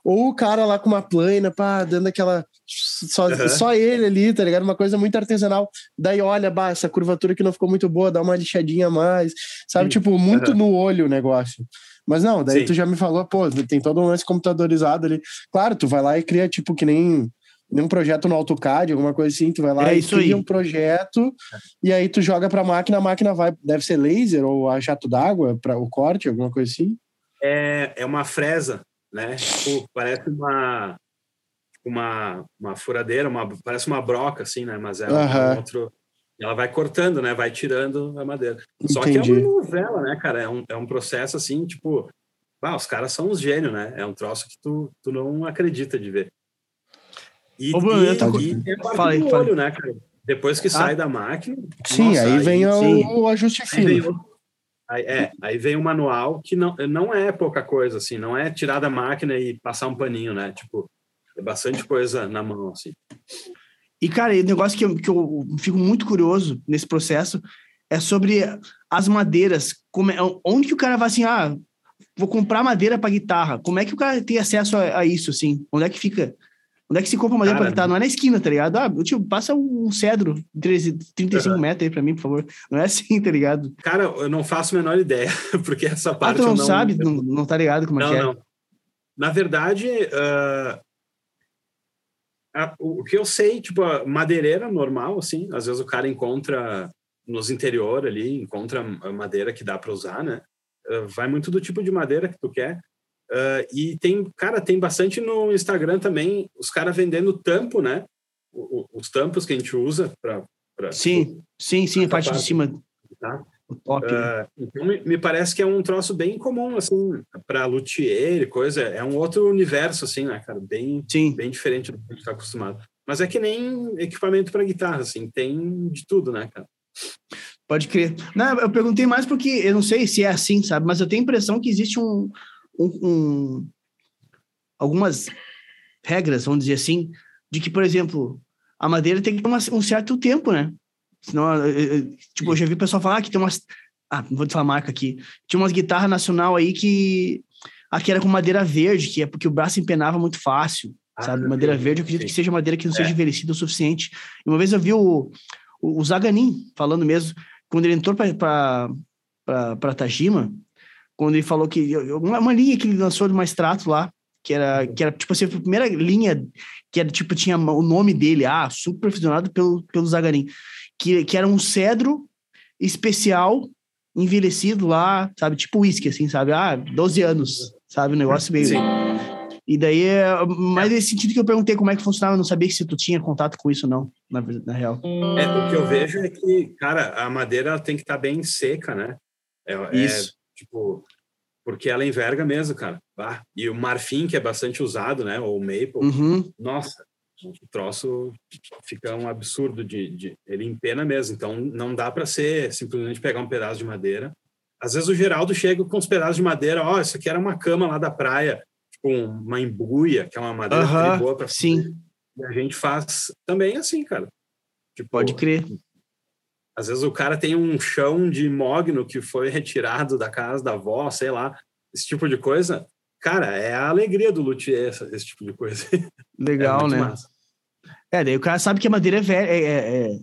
Ou o cara lá com uma plana, pá, dando aquela. Só, uhum. só ele ali, tá ligado? Uma coisa muito artesanal. Daí, olha, bah, essa curvatura que não ficou muito boa, dá uma lixadinha a mais. Sabe? Sim. Tipo, muito uhum. no olho o negócio. Mas não, daí Sim. tu já me falou, pô, tem todo um lance computadorizado ali. Claro, tu vai lá e cria, tipo, que nem, um projeto no AutoCAD, alguma coisa assim, tu vai lá é e cria aí. um projeto e aí tu joga pra máquina, a máquina vai, deve ser laser ou a jato d'água para o corte, alguma coisa assim? É, é uma fresa, né? Tipo, parece uma, uma, uma furadeira, uma, parece uma broca, assim, né? Mas é um outro ela vai cortando, né? Vai tirando a madeira. Só que é uma novela, né, cara? É um, é um processo assim, tipo, ah, os caras são uns gênios, né? É um troço que tu, tu não acredita de ver. E, Ô, Bruno, e, tô... e a parte falei, do olho, né, cara? Depois que ah. sai da máquina. Sim, nossa, aí vem aí, o, sim. o ajuste fino. Aí, é, aí vem o manual que não, não é pouca coisa, assim, não é tirar da máquina e passar um paninho, né? Tipo, é bastante coisa na mão, assim. E, cara, o negócio que eu, que eu fico muito curioso nesse processo é sobre as madeiras. Como é, onde que o cara vai assim, ah, vou comprar madeira para guitarra. Como é que o cara tem acesso a, a, isso, assim? Onde é que fica? Onde é que se compra madeira para guitarra? Não é na esquina, tá ligado? Ah, tio, passa um cedro de 35 uhum. metros aí para mim, por favor. Não é assim, tá ligado? Cara, eu não faço a menor ideia, porque essa parte. Ah, tu não, não sabe? Não, não tá ligado como é não, é que é? Não. Na verdade, uh, a, o que eu sei, tipo, a madeireira normal, assim, às vezes o cara encontra nos interior ali, encontra madeira que dá para usar, né? Uh, vai muito do tipo de madeira que tu quer. Uh, e tem, cara, tem bastante no Instagram também, os caras vendendo tampo, né? O, o, os tampos que a gente usa para. Sim, tipo, sim, sim, a parte de cima. Tá? O top. Uh, então, me, me, parece que é um troço bem comum, assim, para luthier e coisa. É um outro universo, assim, né, cara? Bem, Sim. bem diferente do que a gente está acostumado. Mas é que nem equipamento para guitarra, assim, tem de tudo, né, cara? Pode crer. Não, eu perguntei mais porque eu não sei se é assim, sabe? Mas eu tenho a impressão que existe um, um, um algumas regras, vamos dizer assim, de que, por exemplo, a madeira tem que ter um certo tempo, né? Senão, eu, eu, tipo, eu já vi o pessoal falar que tem umas. Ah, não vou te falar marca aqui. Tinha umas guitarras nacional aí que. Aqui era com madeira verde, que é porque o braço empenava muito fácil, ah, sabe? Madeira verde, eu acredito que seja madeira que não é. seja envelhecida o suficiente. E uma vez eu vi o, o, o Zaganin falando mesmo, quando ele entrou para Tajima, quando ele falou que. Uma, uma linha que ele lançou de uma extrato lá, que era, que era tipo assim, a primeira linha que era tipo, tinha o nome dele, ah, supervisionado pelo, pelo Zagarin que, que era um cedro especial envelhecido lá, sabe? Tipo uísque, assim, sabe? Ah, 12 anos, sabe? O negócio meio... Sim. E daí, é mais nesse sentido que eu perguntei como é que funcionava, eu não sabia se tu tinha contato com isso não, na, na real. É, o que eu vejo é que, cara, a madeira tem que estar tá bem seca, né? É, é isso. É, tipo, porque ela enverga mesmo, cara. Ah, e o marfim, que é bastante usado, né? Ou o maple, uhum. nossa, o troço fica um absurdo de, de ele empena mesmo. Então não dá para ser simplesmente pegar um pedaço de madeira. Às vezes o Geraldo chega com uns pedaços de madeira, ó, oh, isso aqui era uma cama lá da praia, tipo uma embuia, que é uma madeira uh -huh, boa para Sim. E a gente faz também assim, cara. Tipo, Pode crer. Às vezes o cara tem um chão de mogno que foi retirado da casa da avó, sei lá, esse tipo de coisa. Cara, é a alegria do luthier esse, esse tipo de coisa. Legal, é né? Massa. É, daí o cara sabe que a madeira é, velha, é, é, é,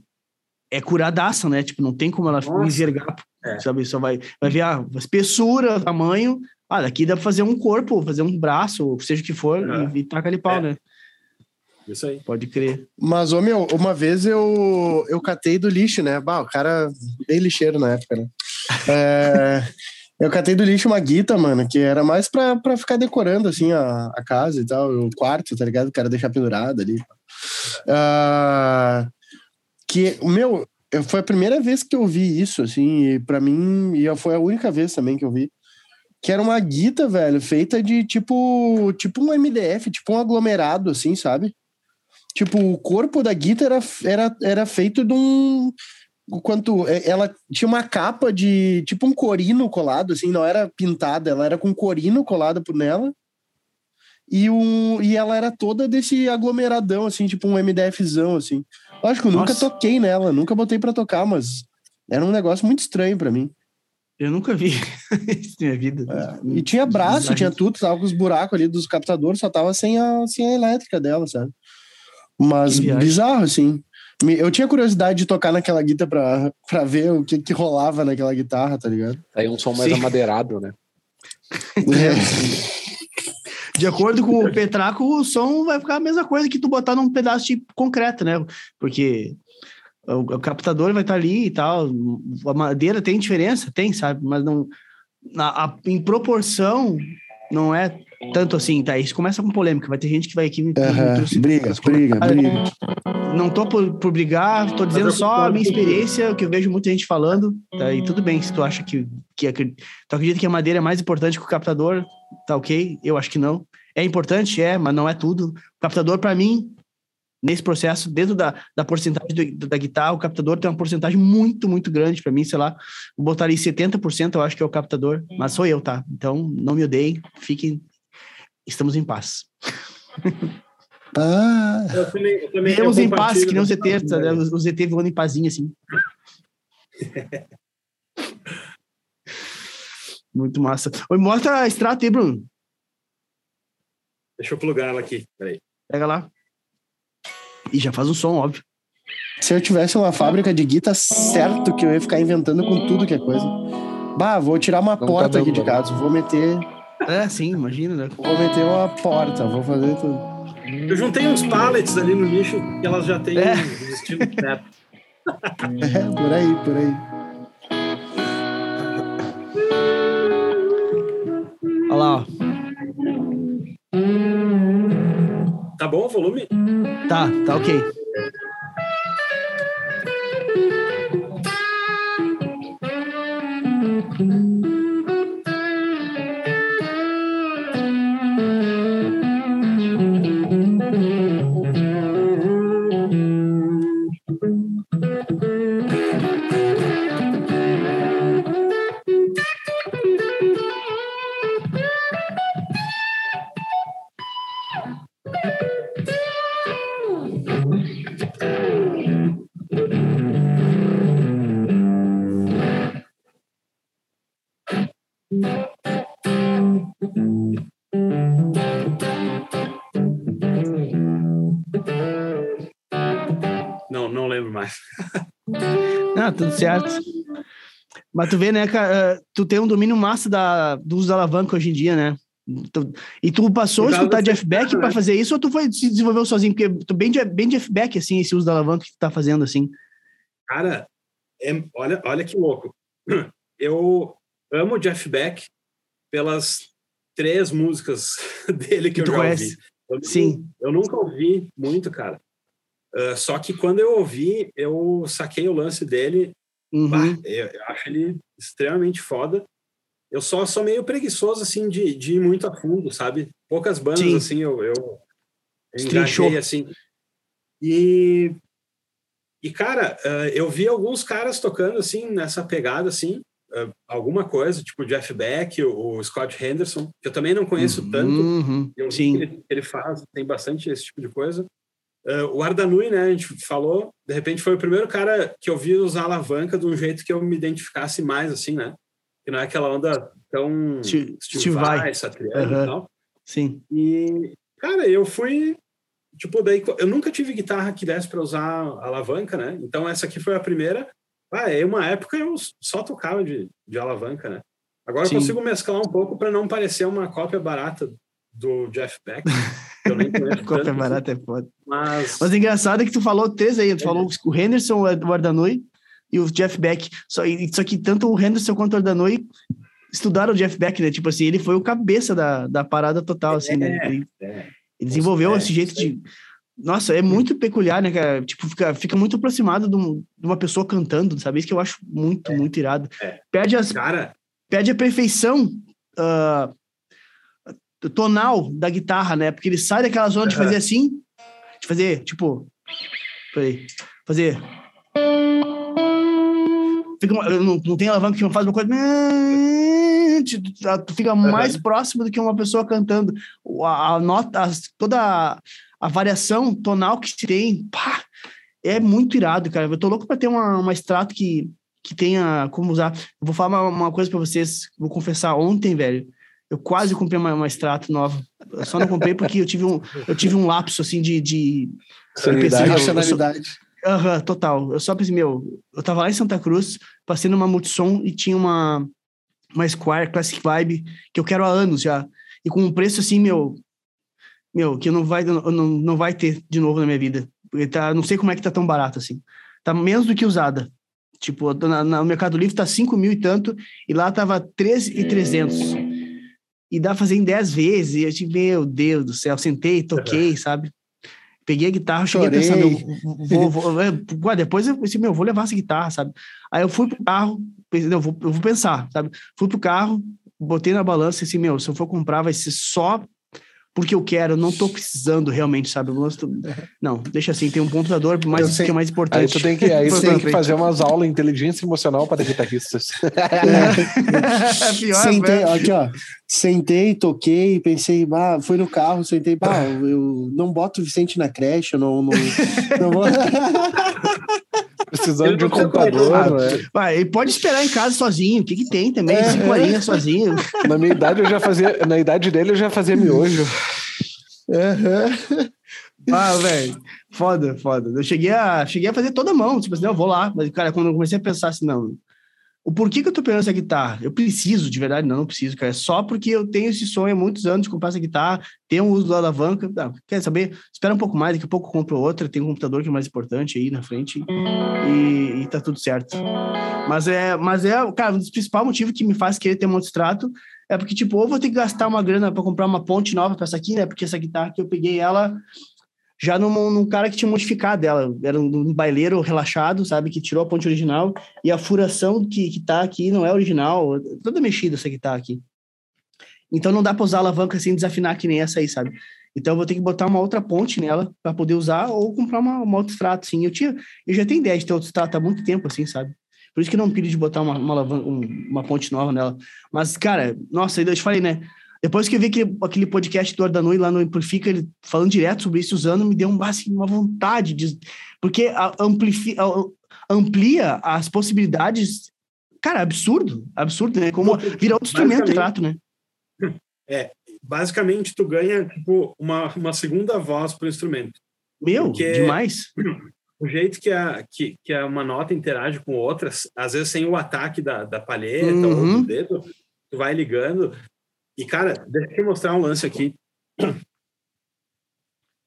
é curadaça, né? Tipo, não tem como ela Nossa. envergar, é. sabe? Só vai, vai ver a espessura, tamanho. Ah, daqui dá pra fazer um corpo, fazer um braço, seja o que for, é. e, e taca ali pau, é. né? Isso aí. Pode crer. Mas, ô meu, uma vez eu, eu catei do lixo, né? Bah, o cara bem lixeiro na época, né? É, eu catei do lixo uma guita, mano, que era mais pra, pra ficar decorando, assim, a, a casa e tal, o quarto, tá ligado? O cara deixar pendurado ali. Uh, que, meu, foi a primeira vez que eu vi isso, assim, e pra mim, e foi a única vez também que eu vi. Que era uma guita, velho, feita de tipo, tipo um MDF, tipo um aglomerado, assim, sabe? Tipo, o corpo da Gita era, era, era feito de um. Quanto é, ela tinha uma capa de tipo um corino colado, assim, não era pintada, ela era com corino colado por nela. E, um, e ela era toda desse aglomeradão, assim, tipo um MDFzão, assim. Lógico, eu nunca toquei nela, nunca botei para tocar, mas era um negócio muito estranho para mim. Eu nunca vi isso na minha vida. É, e tinha braço, tinha tudo, tava com os buracos ali dos captadores, só tava sem a, sem a elétrica dela, sabe? Mas bizarro, assim. Eu tinha curiosidade de tocar naquela guitarra pra, pra ver o que, que rolava naquela guitarra, tá ligado? Aí um som mais Sim. amadeirado, né? É. De acordo com o Petraco, o som vai ficar a mesma coisa que tu botar num pedaço de concreto, né? Porque o, o captador vai estar ali e tal. A madeira tem diferença? Tem, sabe? Mas não. A, a, em proporção, não é tanto assim, tá? Isso começa com polêmica. Vai ter gente que vai aqui me. Uhum. Briga, briga, briga. Não tô por, por brigar, tô dizendo só a minha experiência, o que eu vejo muita gente falando. Tá? E tudo bem, se tu acha que, que, que. Tu acredita que a madeira é mais importante que o captador, tá ok? Eu acho que não. É importante, é, mas não é tudo. O captador, para mim, nesse processo, dentro da, da porcentagem do, da guitarra, o captador tem uma porcentagem muito, muito grande para mim, sei lá, vou botar ali 70%, eu acho que é o captador, mas sou eu, tá? Então, não me odeiem, fiquem estamos em paz. Ah. Eu também, eu também Estamos em paz, que nem os ET, né? os ET voando em pazinho, assim. Muito massa. Oi, mostra a extrato aí, Bruno. Deixa eu plugar ela aqui, peraí. Pega lá. E já faz um som, óbvio. Se eu tivesse uma fábrica de guitarra, certo que eu ia ficar inventando com tudo que é coisa. Bah, vou tirar uma Não porta tá aqui de casa, vou meter é, sim, imagina, né? Vou meter uma porta, vou fazer tudo. Eu juntei uns pallets ali no lixo que elas já têm é. certo. é, por aí, por aí. Olha lá, ó. Tá bom o volume? Tá, tá ok. Tu vê, né, cara, eh, tu tem um domínio massa da, do uso da alavanca hoje em dia, né? E tu passou a escutar Jeff Beck para né? fazer isso ou tu foi se desenvolveu sozinho? Porque tu bem, bem Jeff Beck, assim, esse uso da alavanca que tu tá fazendo, assim. Cara, é, olha, olha que louco. Eu amo Jeff Beck pelas três músicas dele que, que eu já conhece? ouvi. Eu, Sim. Eu nunca ouvi muito, cara. Uh, só que quando eu ouvi, eu saquei o lance dele. Uhum. Bah, eu, eu, acho ele extremamente foda. Eu só sou meio preguiçoso, assim, de, de ir muito a fundo, sabe? Poucas bandas, Sim. assim, eu, eu, eu engajei, assim. E, e cara, uh, eu vi alguns caras tocando assim, nessa pegada, assim, uh, alguma coisa, tipo o Jeff Beck, o, o, Scott Henderson, que eu também não conheço uhum, tanto. Eu sim. Que ele, ele, faz, tem bastante esse tipo de coisa. Uh, o Ardanui, né, a gente falou, de repente foi o primeiro cara que eu vi usar alavanca de um jeito que eu me identificasse mais, assim, né? Que não é aquela onda tão Steve, Steve Vai, Satriani uhum. e tal. Sim. E, cara, eu fui, tipo, daí, eu nunca tive guitarra que desse para usar alavanca, né? Então essa aqui foi a primeira. Ah, em uma época eu só tocava de, de alavanca, né? Agora Sim. eu consigo mesclar um pouco para não parecer uma cópia barata do Jeff Beck. Eu nem conheço cópia barata é foda. Mas... Mas engraçado é que tu falou três aí. Tu é. falou o Henderson, o Ardanui e o Jeff Beck. Só, só que tanto o Henderson quanto o Ardanui estudaram o Jeff Beck, né? Tipo assim, ele foi o cabeça da, da parada total, assim, né? é, Ele, é. ele desenvolveu esse jeito de... Nossa, é muito peculiar, né, cara? Tipo, fica, fica muito aproximado de, um, de uma pessoa cantando, sabe? Isso que eu acho muito, É. muito irado. É. Perde, as, Cara, perde a perfeição ah, tonal da guitarra, né? Porque ele sai daquela zona de Aham. fazer assim, de fazer, tipo... Peraí. Fazer... Fica uma- não, não tem alavanca que não faz uma coisa... Tu fica mais próximo do que uma pessoa cantando. A, a nota, as- toda a, a variação tonal que se tem, pá, é muito irado, cara. Eu tô louco pra ter uma, uma extrato que, que tenha como usar. Eu vou falar uma, uma coisa pra vocês, vou confessar, ontem, velho, eu quase comprei uma, uma extrato nova. Eu só não comprei porque eu tive um, eu tive um lapso, assim, de... de Sanidade. Racionalidade. Aham, total. Eu só pensei, meu, eu tava lá em Santa Cruz, passei numa Multissom e tinha uma, uma Squire Classic Vibe que eu quero há anos já. E com um preço assim, meu, meu, que não vai, não, não vai ter de novo na minha vida. Porque tá, não sei como é que tá tão barato assim. Tá menos do que usada. Tipo, na, na- no Mercado Livre tá 5 mil e tanto, e lá tava 13,300. E dá pra fazer em 10 vezes. E eu tipo, meu Deus do céu, sentei, toquei, sabe? Peguei a guitarra, cheguei Chorei. vou, vou, ué, depois eu pensei, meu, vou levar essa guitarra, sabe? Aí eu fui pro carro, pensei, não, vou, eu vou pensar, sabe? Fui pro carro, botei na balança e assim, meu, se eu for comprar vai ser só porque eu quero, eu não tô precisando realmente, sabe? Eu gosto- Não, deixa assim, tem um computador mais, sei. que é mais Aí importante. tu tem que, aí tu tem que fazer umas aulas de inteligência emocional para guitarristas. É pior, sentei, velho. aqui, ó. Sentei, toquei, pensei, bah, fui no carro, sentei, bah, eu não boto o Vicente na creche, eu não, não, não vou. Precisando de um computador, precisa não é? Vai, ele pode esperar em casa sozinho, o que que tem também? É. Cinco horinhas sozinho. Na minha idade eu já fazia, na idade dele eu já fazia miojo. Aham. Ah, velho, foda, foda. Eu cheguei a, cheguei a fazer toda a mão, tipo assim, eu vou lá. Mas, cara, quando eu comecei a pensar assim, não, o porquê que eu tô pegando essa guitarra? Eu preciso, de verdade, não, não preciso, cara. É só porque eu tenho esse sonho há muitos anos de comprar essa guitarra, ter um uso da alavanca. Não, quer saber? Espera um pouco mais, daqui a pouco eu compro outra, tem um computador que é mais importante aí na frente e, e tá tudo certo. Mas é, mas é, cara, um dos principais motivos que me faz querer ter um extrato é porque, tipo, ou vou ter que gastar uma grana para comprar uma ponte nova para essa aqui, né? Porque essa guitarra que eu peguei ela já num, num cara que tinha modificado ela. Era um, um baileiro relaxado, sabe? Que tirou a ponte original e a furação que, que tá aqui não é original. Toda mexida essa que tá aqui. Então não dá para usar a alavanca sem desafinar que nem essa aí, sabe? Então eu vou ter que botar uma outra ponte nela para poder usar ou comprar uma, uma outra extrato, assim. Eu tinha, eu já tenho ideia de ter outro extrato há muito tempo, assim, sabe? Por isso que não pilho de botar uma, uma, alavanca, um- uma ponte nova nela. Mas, cara, nossa, eu te falei, né? Depois que eu vi aquele, aquele podcast do Ardanui lá no Amplifica, ele falando direto sobre isso, usando, me deu um, assim, uma vontade de. Porque a- amplifi, a- amplia as possibilidades. Cara, absurdo, absurdo, né? Como vira outro instrumento, trato, né? basicamente, tu ganha tipo, uma, uma segunda voz pro instrumento. Meu, Porque- demais. O jeito que, a, que, que a uma nota interage com outras, às vezes sem o ataque da, da palheta ou Uhum. do dedo, tu vai ligando. E, cara, deixa eu mostrar um lance aqui.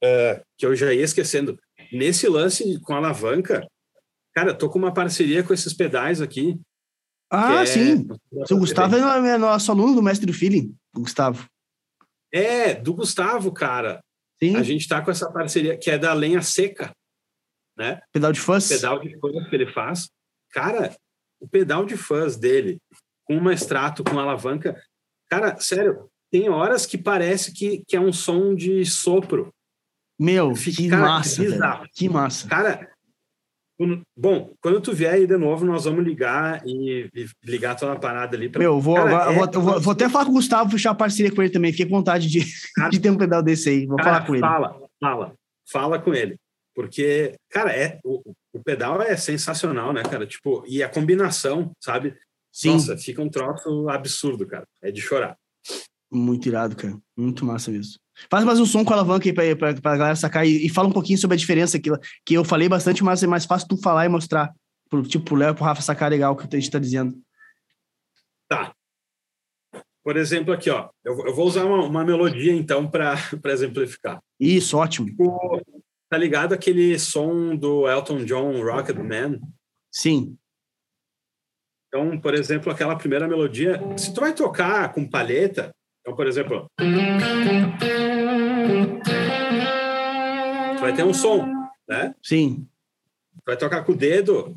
É, que eu já ia esquecendo. Nesse lance com a alavanca, cara, tô com uma parceria com esses pedais aqui. Ah, é- sim. O Gustavo é é nosso aluno do mestre do feeling, o Gustavo. É, do Gustavo, cara. Sim, A gente tá com essa parceria que é da lenha seca, né? pedal de fãs. pedal de fãs que ele faz. Cara, o pedal de fãs dele, com uma extrato, com alavanca, cara, sério, tem horas que parece que, que é um som de sopro. Meu, que cara, massa, que massa. Cara, Bom, quando tu vier aí de novo, nós vamos ligar e, e ligar toda a parada ali. Pra... Meu, vou, cara, vou, é... vou, vou, até falar com o Gustavo, fechar a parceria com ele também. Fiquei com vontade de, cara, de ter um pedal desse aí. Vou cara, falar com ele. Fala, fala, fala com ele. Porque, cara, é, o, o pedal é sensacional, né, cara? Tipo, e a combinação, sabe? Sim. Nossa, fica um troço absurdo, cara. É de chorar. Muito irado, cara. Muito massa mesmo. Faz mais um som com a alavanca aí pra, pra, pra galera sacar e, e, fala um pouquinho sobre a diferença que, que eu falei bastante, mas é mais fácil tu falar e mostrar. Pro, tipo, pro Léo e pro Rafa sacar legal o que a gente tá dizendo. Tá. Por exemplo, aqui, ó. Eu, eu vou usar uma, uma melodia, então, para exemplificar. Isso, ótimo. Tipo, tá ligado aquele som do Elton John, Rocket Man? Sim. Então, por exemplo, aquela primeira melodia, se tu vai tocar com palheta, então, por exemplo, tu vai ter um som, né? Sim. Tu vai tocar com o dedo,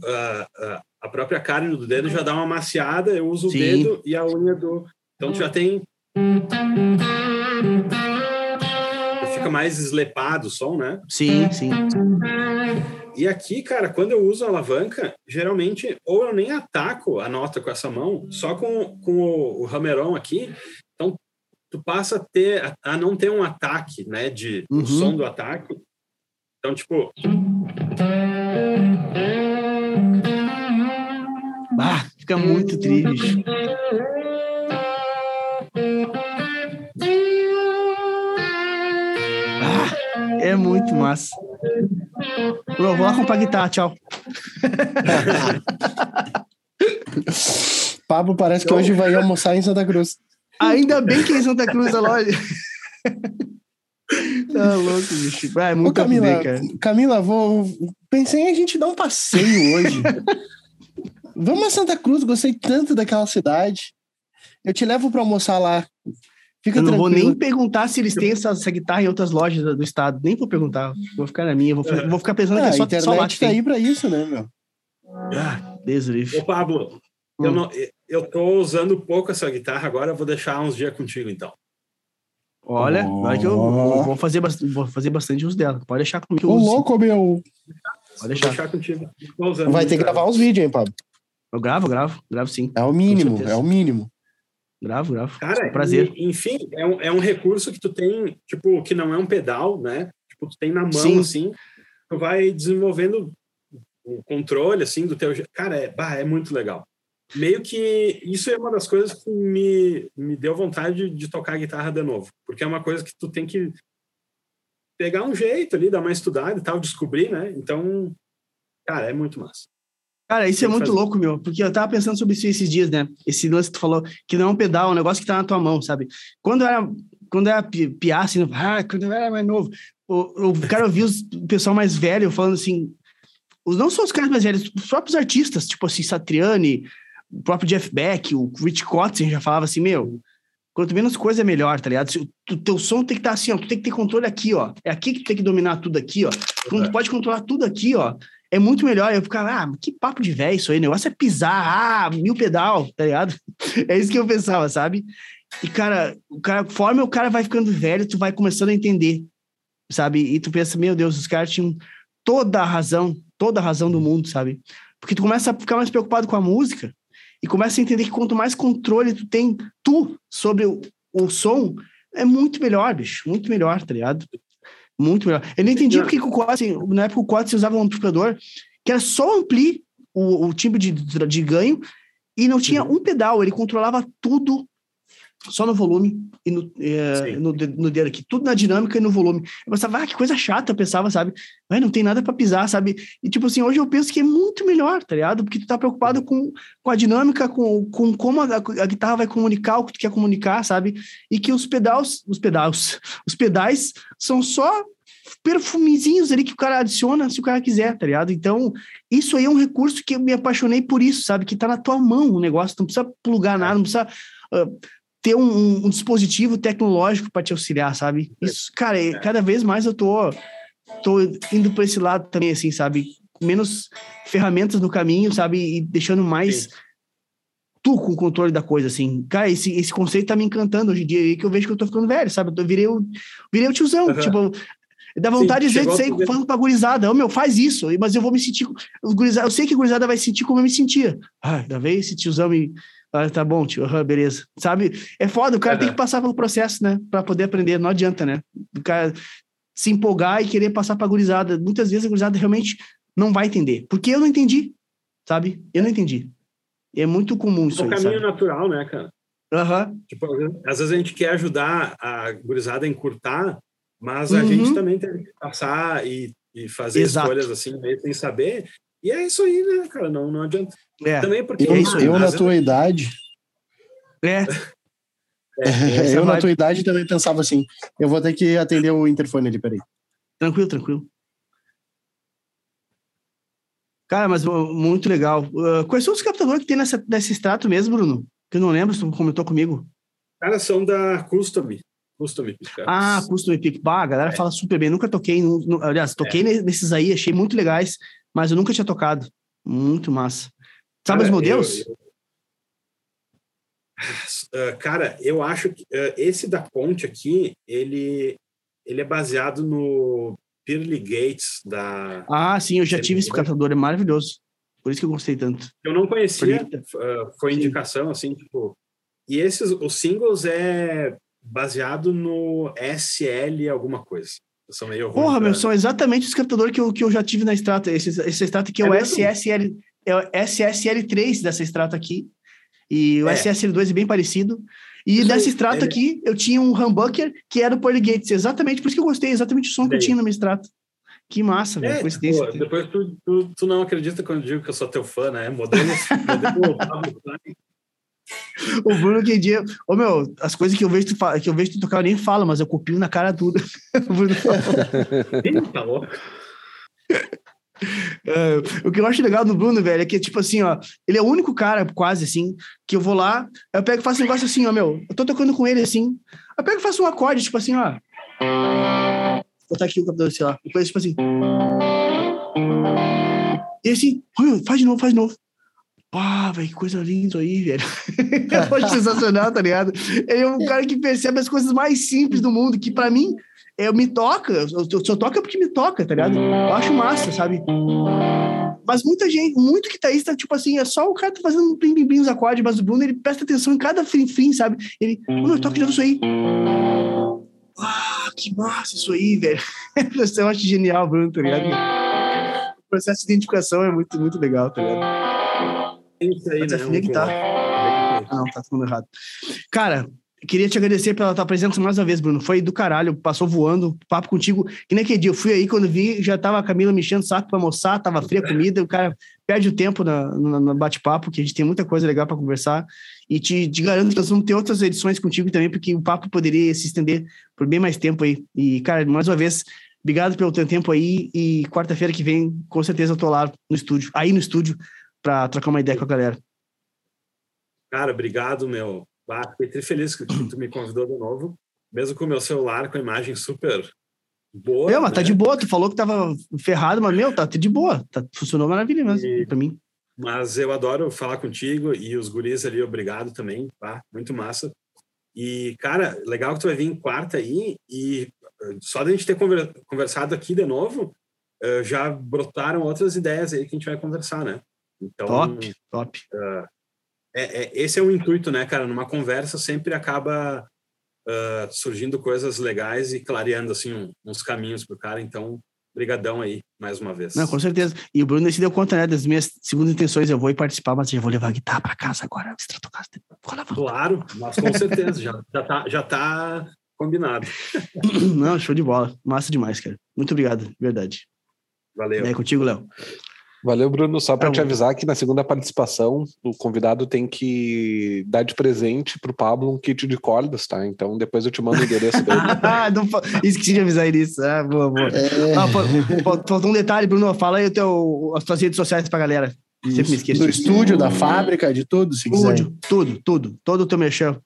a própria carne do dedo já dá uma maciada, eu uso Sim. o dedo e a unha do. Então, tu já tem. Fica mais eslepado o som, né? Sim, sim. E aqui, cara, quando eu uso a alavanca, geralmente, ou eu nem ataco a nota com essa mão, só com, com o, o hammer-on aqui, então tu passa a ter, a, a não ter um ataque, né, de uhum. o som do ataque. Então, tipo... Ah, fica muito triste. É muito massa. Eu vou lá comprar guitarra, tchau. Pablo parece que hoje vai almoçar em Santa Cruz. Ainda bem que é em Santa Cruz a loja. tá louco, bicho. Ah, é muito Ô, Camila, poder, cara. Camila, vou... pensei em a gente dar um passeio hoje. Vamos a Santa Cruz, gostei tanto daquela cidade. Eu te levo para almoçar lá. Fica eu não tranquilo. vou nem perguntar se eles têm essa, essa, guitarra em outras lojas do, do, estado. Nem vou perguntar. Vou ficar na minha. Vou, é. vou ficar pensando ah, que é só, a internet só lá tá aí para isso, né, meu? Ah, Deus Ô, Pablo, hum. eu, não, eu tô usando pouco essa guitarra agora. Vou deixar uns dias contigo, então. Olha, oh. vai que eu, eu, vou, fazer bastante, vou fazer bastante uso dela. Pode deixar comigo. Ô, louco, meu. Pode deixar. deixar contigo. Vai ter que gravar uns vídeos, hein, Pablo? Eu gravo, gravo, gravo sim. É o mínimo, é o mínimo. Gravo, gravo. Cara, prazer. E, enfim, é um, é um recurso que tu tem, tipo, que não é um pedal, né? Tipo, tu tem na mão, Sim. assim, tu vai desenvolvendo o controle, assim, do teu... Cara, é, bah, é muito legal. Meio que isso é uma das coisas que me, me deu vontade de tocar guitarra de novo. Porque é uma coisa que tu tem que pegar um jeito ali, dar uma estudada e tal, descobrir, né? Então, cara, é muito massa. Cara, isso é muito louco, meu, porque eu tava pensando sobre isso esses dias, né? Esse lance que tu falou, que não é um pedal, é um negócio que tá na tua mão, sabe? Quando eu era, quando eu era piar, assim, ah, quando eu era mais novo, o, o cara ouvia o pessoal mais velho falando assim, não só os caras mais velhos, os próprios artistas, tipo assim, Satriani, o próprio Jeff Beck, o Rich Kotzen já falava assim, meu, quanto menos coisa é melhor, tá ligado? O teu som tem que estar tá assim, ó, tu tem que ter controle aqui, ó. É aqui que tu tem que dominar tudo aqui, ó. Tu pode controlar tudo aqui, ó é muito melhor. Eu ficava, ah, que papo de velho isso aí, negócio é pisar, ah, mil pedal, tá ligado? É isso que eu pensava, sabe? E, cara, o cara, conforme o cara vai ficando velho, tu vai começando a entender, sabe? E tu pensa, meu Deus, os caras tinham toda a razão, toda a razão do mundo, sabe? Porque tu começa a ficar mais preocupado com a música e começa a entender que quanto mais controle tu tem, tu, sobre o, o som, é muito melhor, bicho, muito melhor, tá ligado? Muito melhor. Eu não entendi porque o Quad, assim, na época o Quad você usava um amplificador que era só ampli o, o timbre de, de ganho e não tinha um pedal, ele controlava tudo só no volume e no, é, no, no, dedo aqui, tudo na dinâmica e no volume. Eu pensava, ah, que coisa chata, eu pensava, sabe? Mas não tem nada para pisar, sabe? E tipo assim, hoje eu penso que é muito melhor, tá ligado? Porque tu tá preocupado com, com a dinâmica, com, com como a, a guitarra vai comunicar o que tu quer comunicar, sabe? E que os pedais, os pedais, os pedais são só perfumezinhos ali que o cara adiciona se o cara quiser, tá ligado? Então, isso aí é um recurso que eu me apaixonei por isso, sabe? Que tá na tua mão o negócio, não precisa plugar nada, não precisa uh, ter um, um, dispositivo tecnológico para te auxiliar, sabe? Isso, cara, é, cada vez mais eu tô, tô indo para esse lado também, assim, sabe? Menos ferramentas no caminho, sabe? E deixando mais. Sim tu com o controle da coisa, assim. Cara, esse, esse conceito tá me encantando hoje em dia, que eu vejo que eu tô ficando velho, sabe? Eu virei o, virei o tiozão, uhum. tipo, Dá vontade, Sim, às vezes, de sair falando pra gurizada, ô meu, faz isso, mas eu vou me sentir. Eu sei que a gurizada vai sentir como eu me sentia. Ah, da vez esse tiozão me. Ah, tá bom, tio, uhum, beleza. Sabe? É foda, o cara é, tem que passar pelo processo, né? Pra poder aprender, não adianta, né? O cara se empolgar e querer passar pra gurizada. Muitas vezes a gurizada realmente não vai entender. Porque eu não entendi, sabe? Eu não entendi. É muito comum isso. É um caminho sabe? natural, né, cara? Uhum. Tipo, às vezes a gente quer ajudar a gurizada a encurtar, mas a uhum. gente também tem que passar e, e fazer Exato. escolhas assim, meio sem saber. E é isso aí, né, cara? Não, não adianta. É. Também porque eu, é eu na tua idade. É. é eu, na tua idade, também pensava assim: eu vou ter que atender o interfone ali, peraí. Tranquilo, tranquilo. Cara, mas muito legal. Uh, quais são os captadores que tem nessa, nesse extrato mesmo, Bruno? Que eu não lembro tu comentou comigo. Cara, são da Custom. Custom Ah, Custom. Bah, a galera é. fala super bem. Nunca toquei. No, no, aliás, toquei é. nesses aí, achei muito legais, mas eu nunca tinha tocado. Muito massa. Sabe cara, os modelos? Eu, eu... Uh, cara, eu acho que uh, esse da Ponte aqui, ele, ele é baseado no Pearly Gates da. Ah, sim, eu já tive esse captador, é maravilhoso. Por isso que eu gostei tanto. Eu não conhecia, uh, foi indicação, assim, tipo. E esses, os singles é baseado no SL alguma coisa. São meio Porra, meu, são exatamente os captadores que eu, que eu já tive na Strata. Esse, esse Strata aqui é, é o SSL, é o SSL3 dessa Strata aqui. E o é. SSL2 é bem parecido. E Isso nessa Strata aqui, eu tinha um humbucker que era o Polygates, exatamente, por isso que eu gostei, exatamente o som que eu tinha na minha Strata. Que massa, velho, é, coincidência. Pô, depois tu, tu, tu, não acredita quando eu digo que eu sou teu fã, né? Modelo, modelo O Bruno que dia, ô meu, as coisas que eu vejo tu, que eu vejo tu tocar eu nem falo, mas eu copio na cara tudo. o Bruno tá louco. Uh, o que eu acho legal do Bruno, velho, é que, tipo assim, ó, ele é o único cara, quase assim, que eu vou lá, eu pego e faço um negócio assim, ó, meu, eu tô tocando com ele assim, eu pego e faço um acorde, tipo assim, ó. Vou botar aqui o capitão, sei lá, depois, tipo assim. E assim, faz de novo, faz de novo. Pá, velho, que coisa linda aí, velho. eu acho sensacional, tá ligado? Ele é um cara que percebe as coisas mais simples do mundo, que para mim eu me toca, eu, só toca porque me toca, tá ligado? Eu acho massa, sabe? Mas muita gente, muito que tá aí, tá tipo assim, é só o cara tá fazendo um bim, bim, bim os acordes, mas o Bruno, ele presta atenção em cada fim sabe? Ele, mano, eu toco de isso aí. Ah, que massa isso aí, velho. eu acho genial, Bruno, tá ligado? O processo de identificação é muito, muito legal, tá ligado? É isso aí, né? Tá... Ah, não, tá tudo errado. Cara, Queria te agradecer pela tua presença mais uma vez, Bruno. Foi do caralho, passou voando, papo contigo. Que nem aquele dia, eu fui aí, quando vi, já tava a Camila me enchendo o saco pra almoçar, tava fria a comida, o cara perde o tempo no bate-papo, que a gente tem muita coisa legal para conversar. E te, te, garanto que nós vamos ter outras edições contigo também, porque o papo poderia se estender por bem mais tempo aí. E, cara, mais uma vez, obrigado pelo teu tempo aí. E quarta-feira que vem, com certeza, eu tô lá no estúdio, aí no estúdio, para trocar uma ideia com a galera. Cara, obrigado, meu. Ah, fiquei feliz que tu me convidou de novo, mesmo com o meu celular com a imagem super boa. Meu, mas tá né? de boa, tu falou que tava ferrado, mas meu, tá de boa, tá, funcionou maravilha mesmo e, pra mim. Mas eu adoro falar contigo e os guris ali, obrigado também, tá? Muito massa. E, cara, legal que tu vai vir em quarta aí e eh, só da gente ter conversado aqui de novo, eh, já brotaram outras ideias aí que a gente vai conversar, né? Então, top, top. Uh, é, é, esse é o intuito, né, cara? Numa conversa sempre acaba uh, surgindo coisas legais e clareando, assim, um, uns caminhos pro cara. Então, brigadão aí, mais uma vez. Não, com certeza. E o Bruno se deu conta, né, das minhas segundas intenções. Eu vou ir participar, mas já vou levar a guitarra para casa agora. Claro, mas com certeza. já, já, tá, já tá combinado. Não, show de bola. Massa demais, cara. Muito obrigado, verdade. Valeu. É contigo, Léo. Valeu, Bruno. Só para tá te avisar que na segunda participação, o convidado tem que dar de presente pro Pablo um kit de cordas, tá? Então depois eu te mando o endereço dele. ah, não, esqueci de avisar isso. Ah, boa, boa. É... Ah, faltou um detalhe, Bruno. Fala aí o teu, as tuas redes sociais pra galera. Sempre me esqueço. Do estúdio, da fábrica, de tudo, se estúdio, quiser. Tudo, tudo. Todo o teu mexão.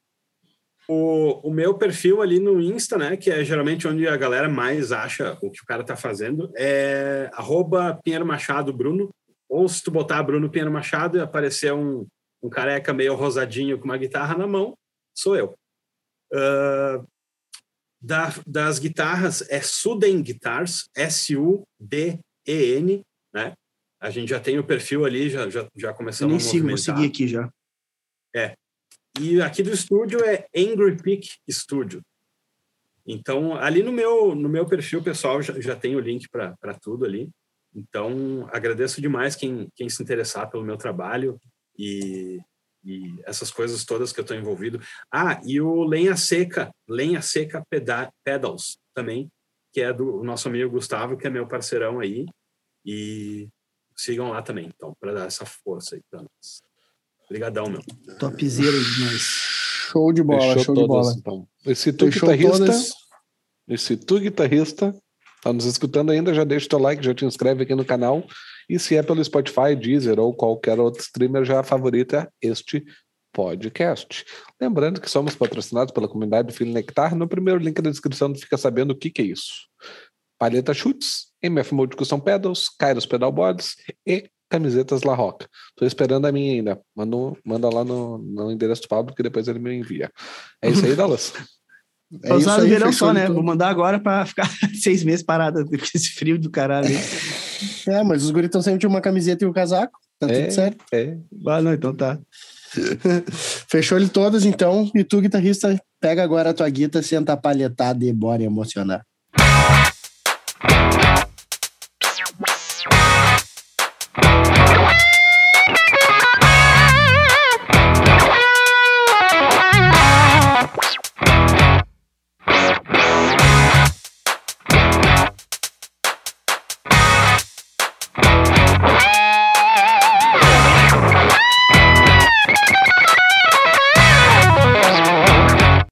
O, o meu perfil ali no Insta, né, que é geralmente onde a galera mais acha o que o cara tá fazendo, é arroba Pinheiro Machado Bruno, ou se tu botar Bruno Pinheiro Machado e aparecer um, um careca meio rosadinho com uma guitarra na mão, sou eu. Uh, da, das guitarras é Suden Guitars, S-U-D-E-N, né? A gente já tem o perfil ali, já, já, já começamos nem a sigo, vou seguir aqui já. É. E aqui do estúdio é Angry Peak Studio. Então, ali no meu, no meu perfil pessoal já, já tem o link para tudo ali. Então, agradeço demais quem, quem se interessar pelo meu trabalho e, e essas coisas todas que eu estou envolvido. Ah, e o Lenha Seca, Lenha Seca Pedals também, que é do nosso amigo Gustavo, que é meu parceirão aí. E sigam lá também, então, para dar essa força aí para nós. Obrigadão, meu. Topzera demais. Show de bola, Fechou show todas, de bola. Então. Esse tu Fechou guitarrista, todas. esse tu guitarrista, tá nos escutando ainda, já deixa o teu like, já te inscreve aqui no canal. E se é pelo Spotify, Deezer ou qualquer outro streamer, já favorita este podcast. Lembrando que somos patrocinados pela comunidade do Filho Nectar. No primeiro link da descrição tu fica sabendo o que, que é isso. Paleta Chutes, MF Mode Custom Pedals, Kairos Pedalboards e camisetas La Roca. Tô esperando a minha ainda. Manda, manda lá no, no endereço do Pablo que depois ele me envia. É isso aí, Dallas. É no verão só, né? Vou mandar agora para ficar seis meses parado com esse frio do caralho. é, mas os guris estão sempre de uma camiseta e um casaco. Tá é, tudo certo. É. Ah, não, então tá. Fechou ele todas, então. E tu, guitarrista, pega agora a tua guita, senta palhetada e bora emocionar.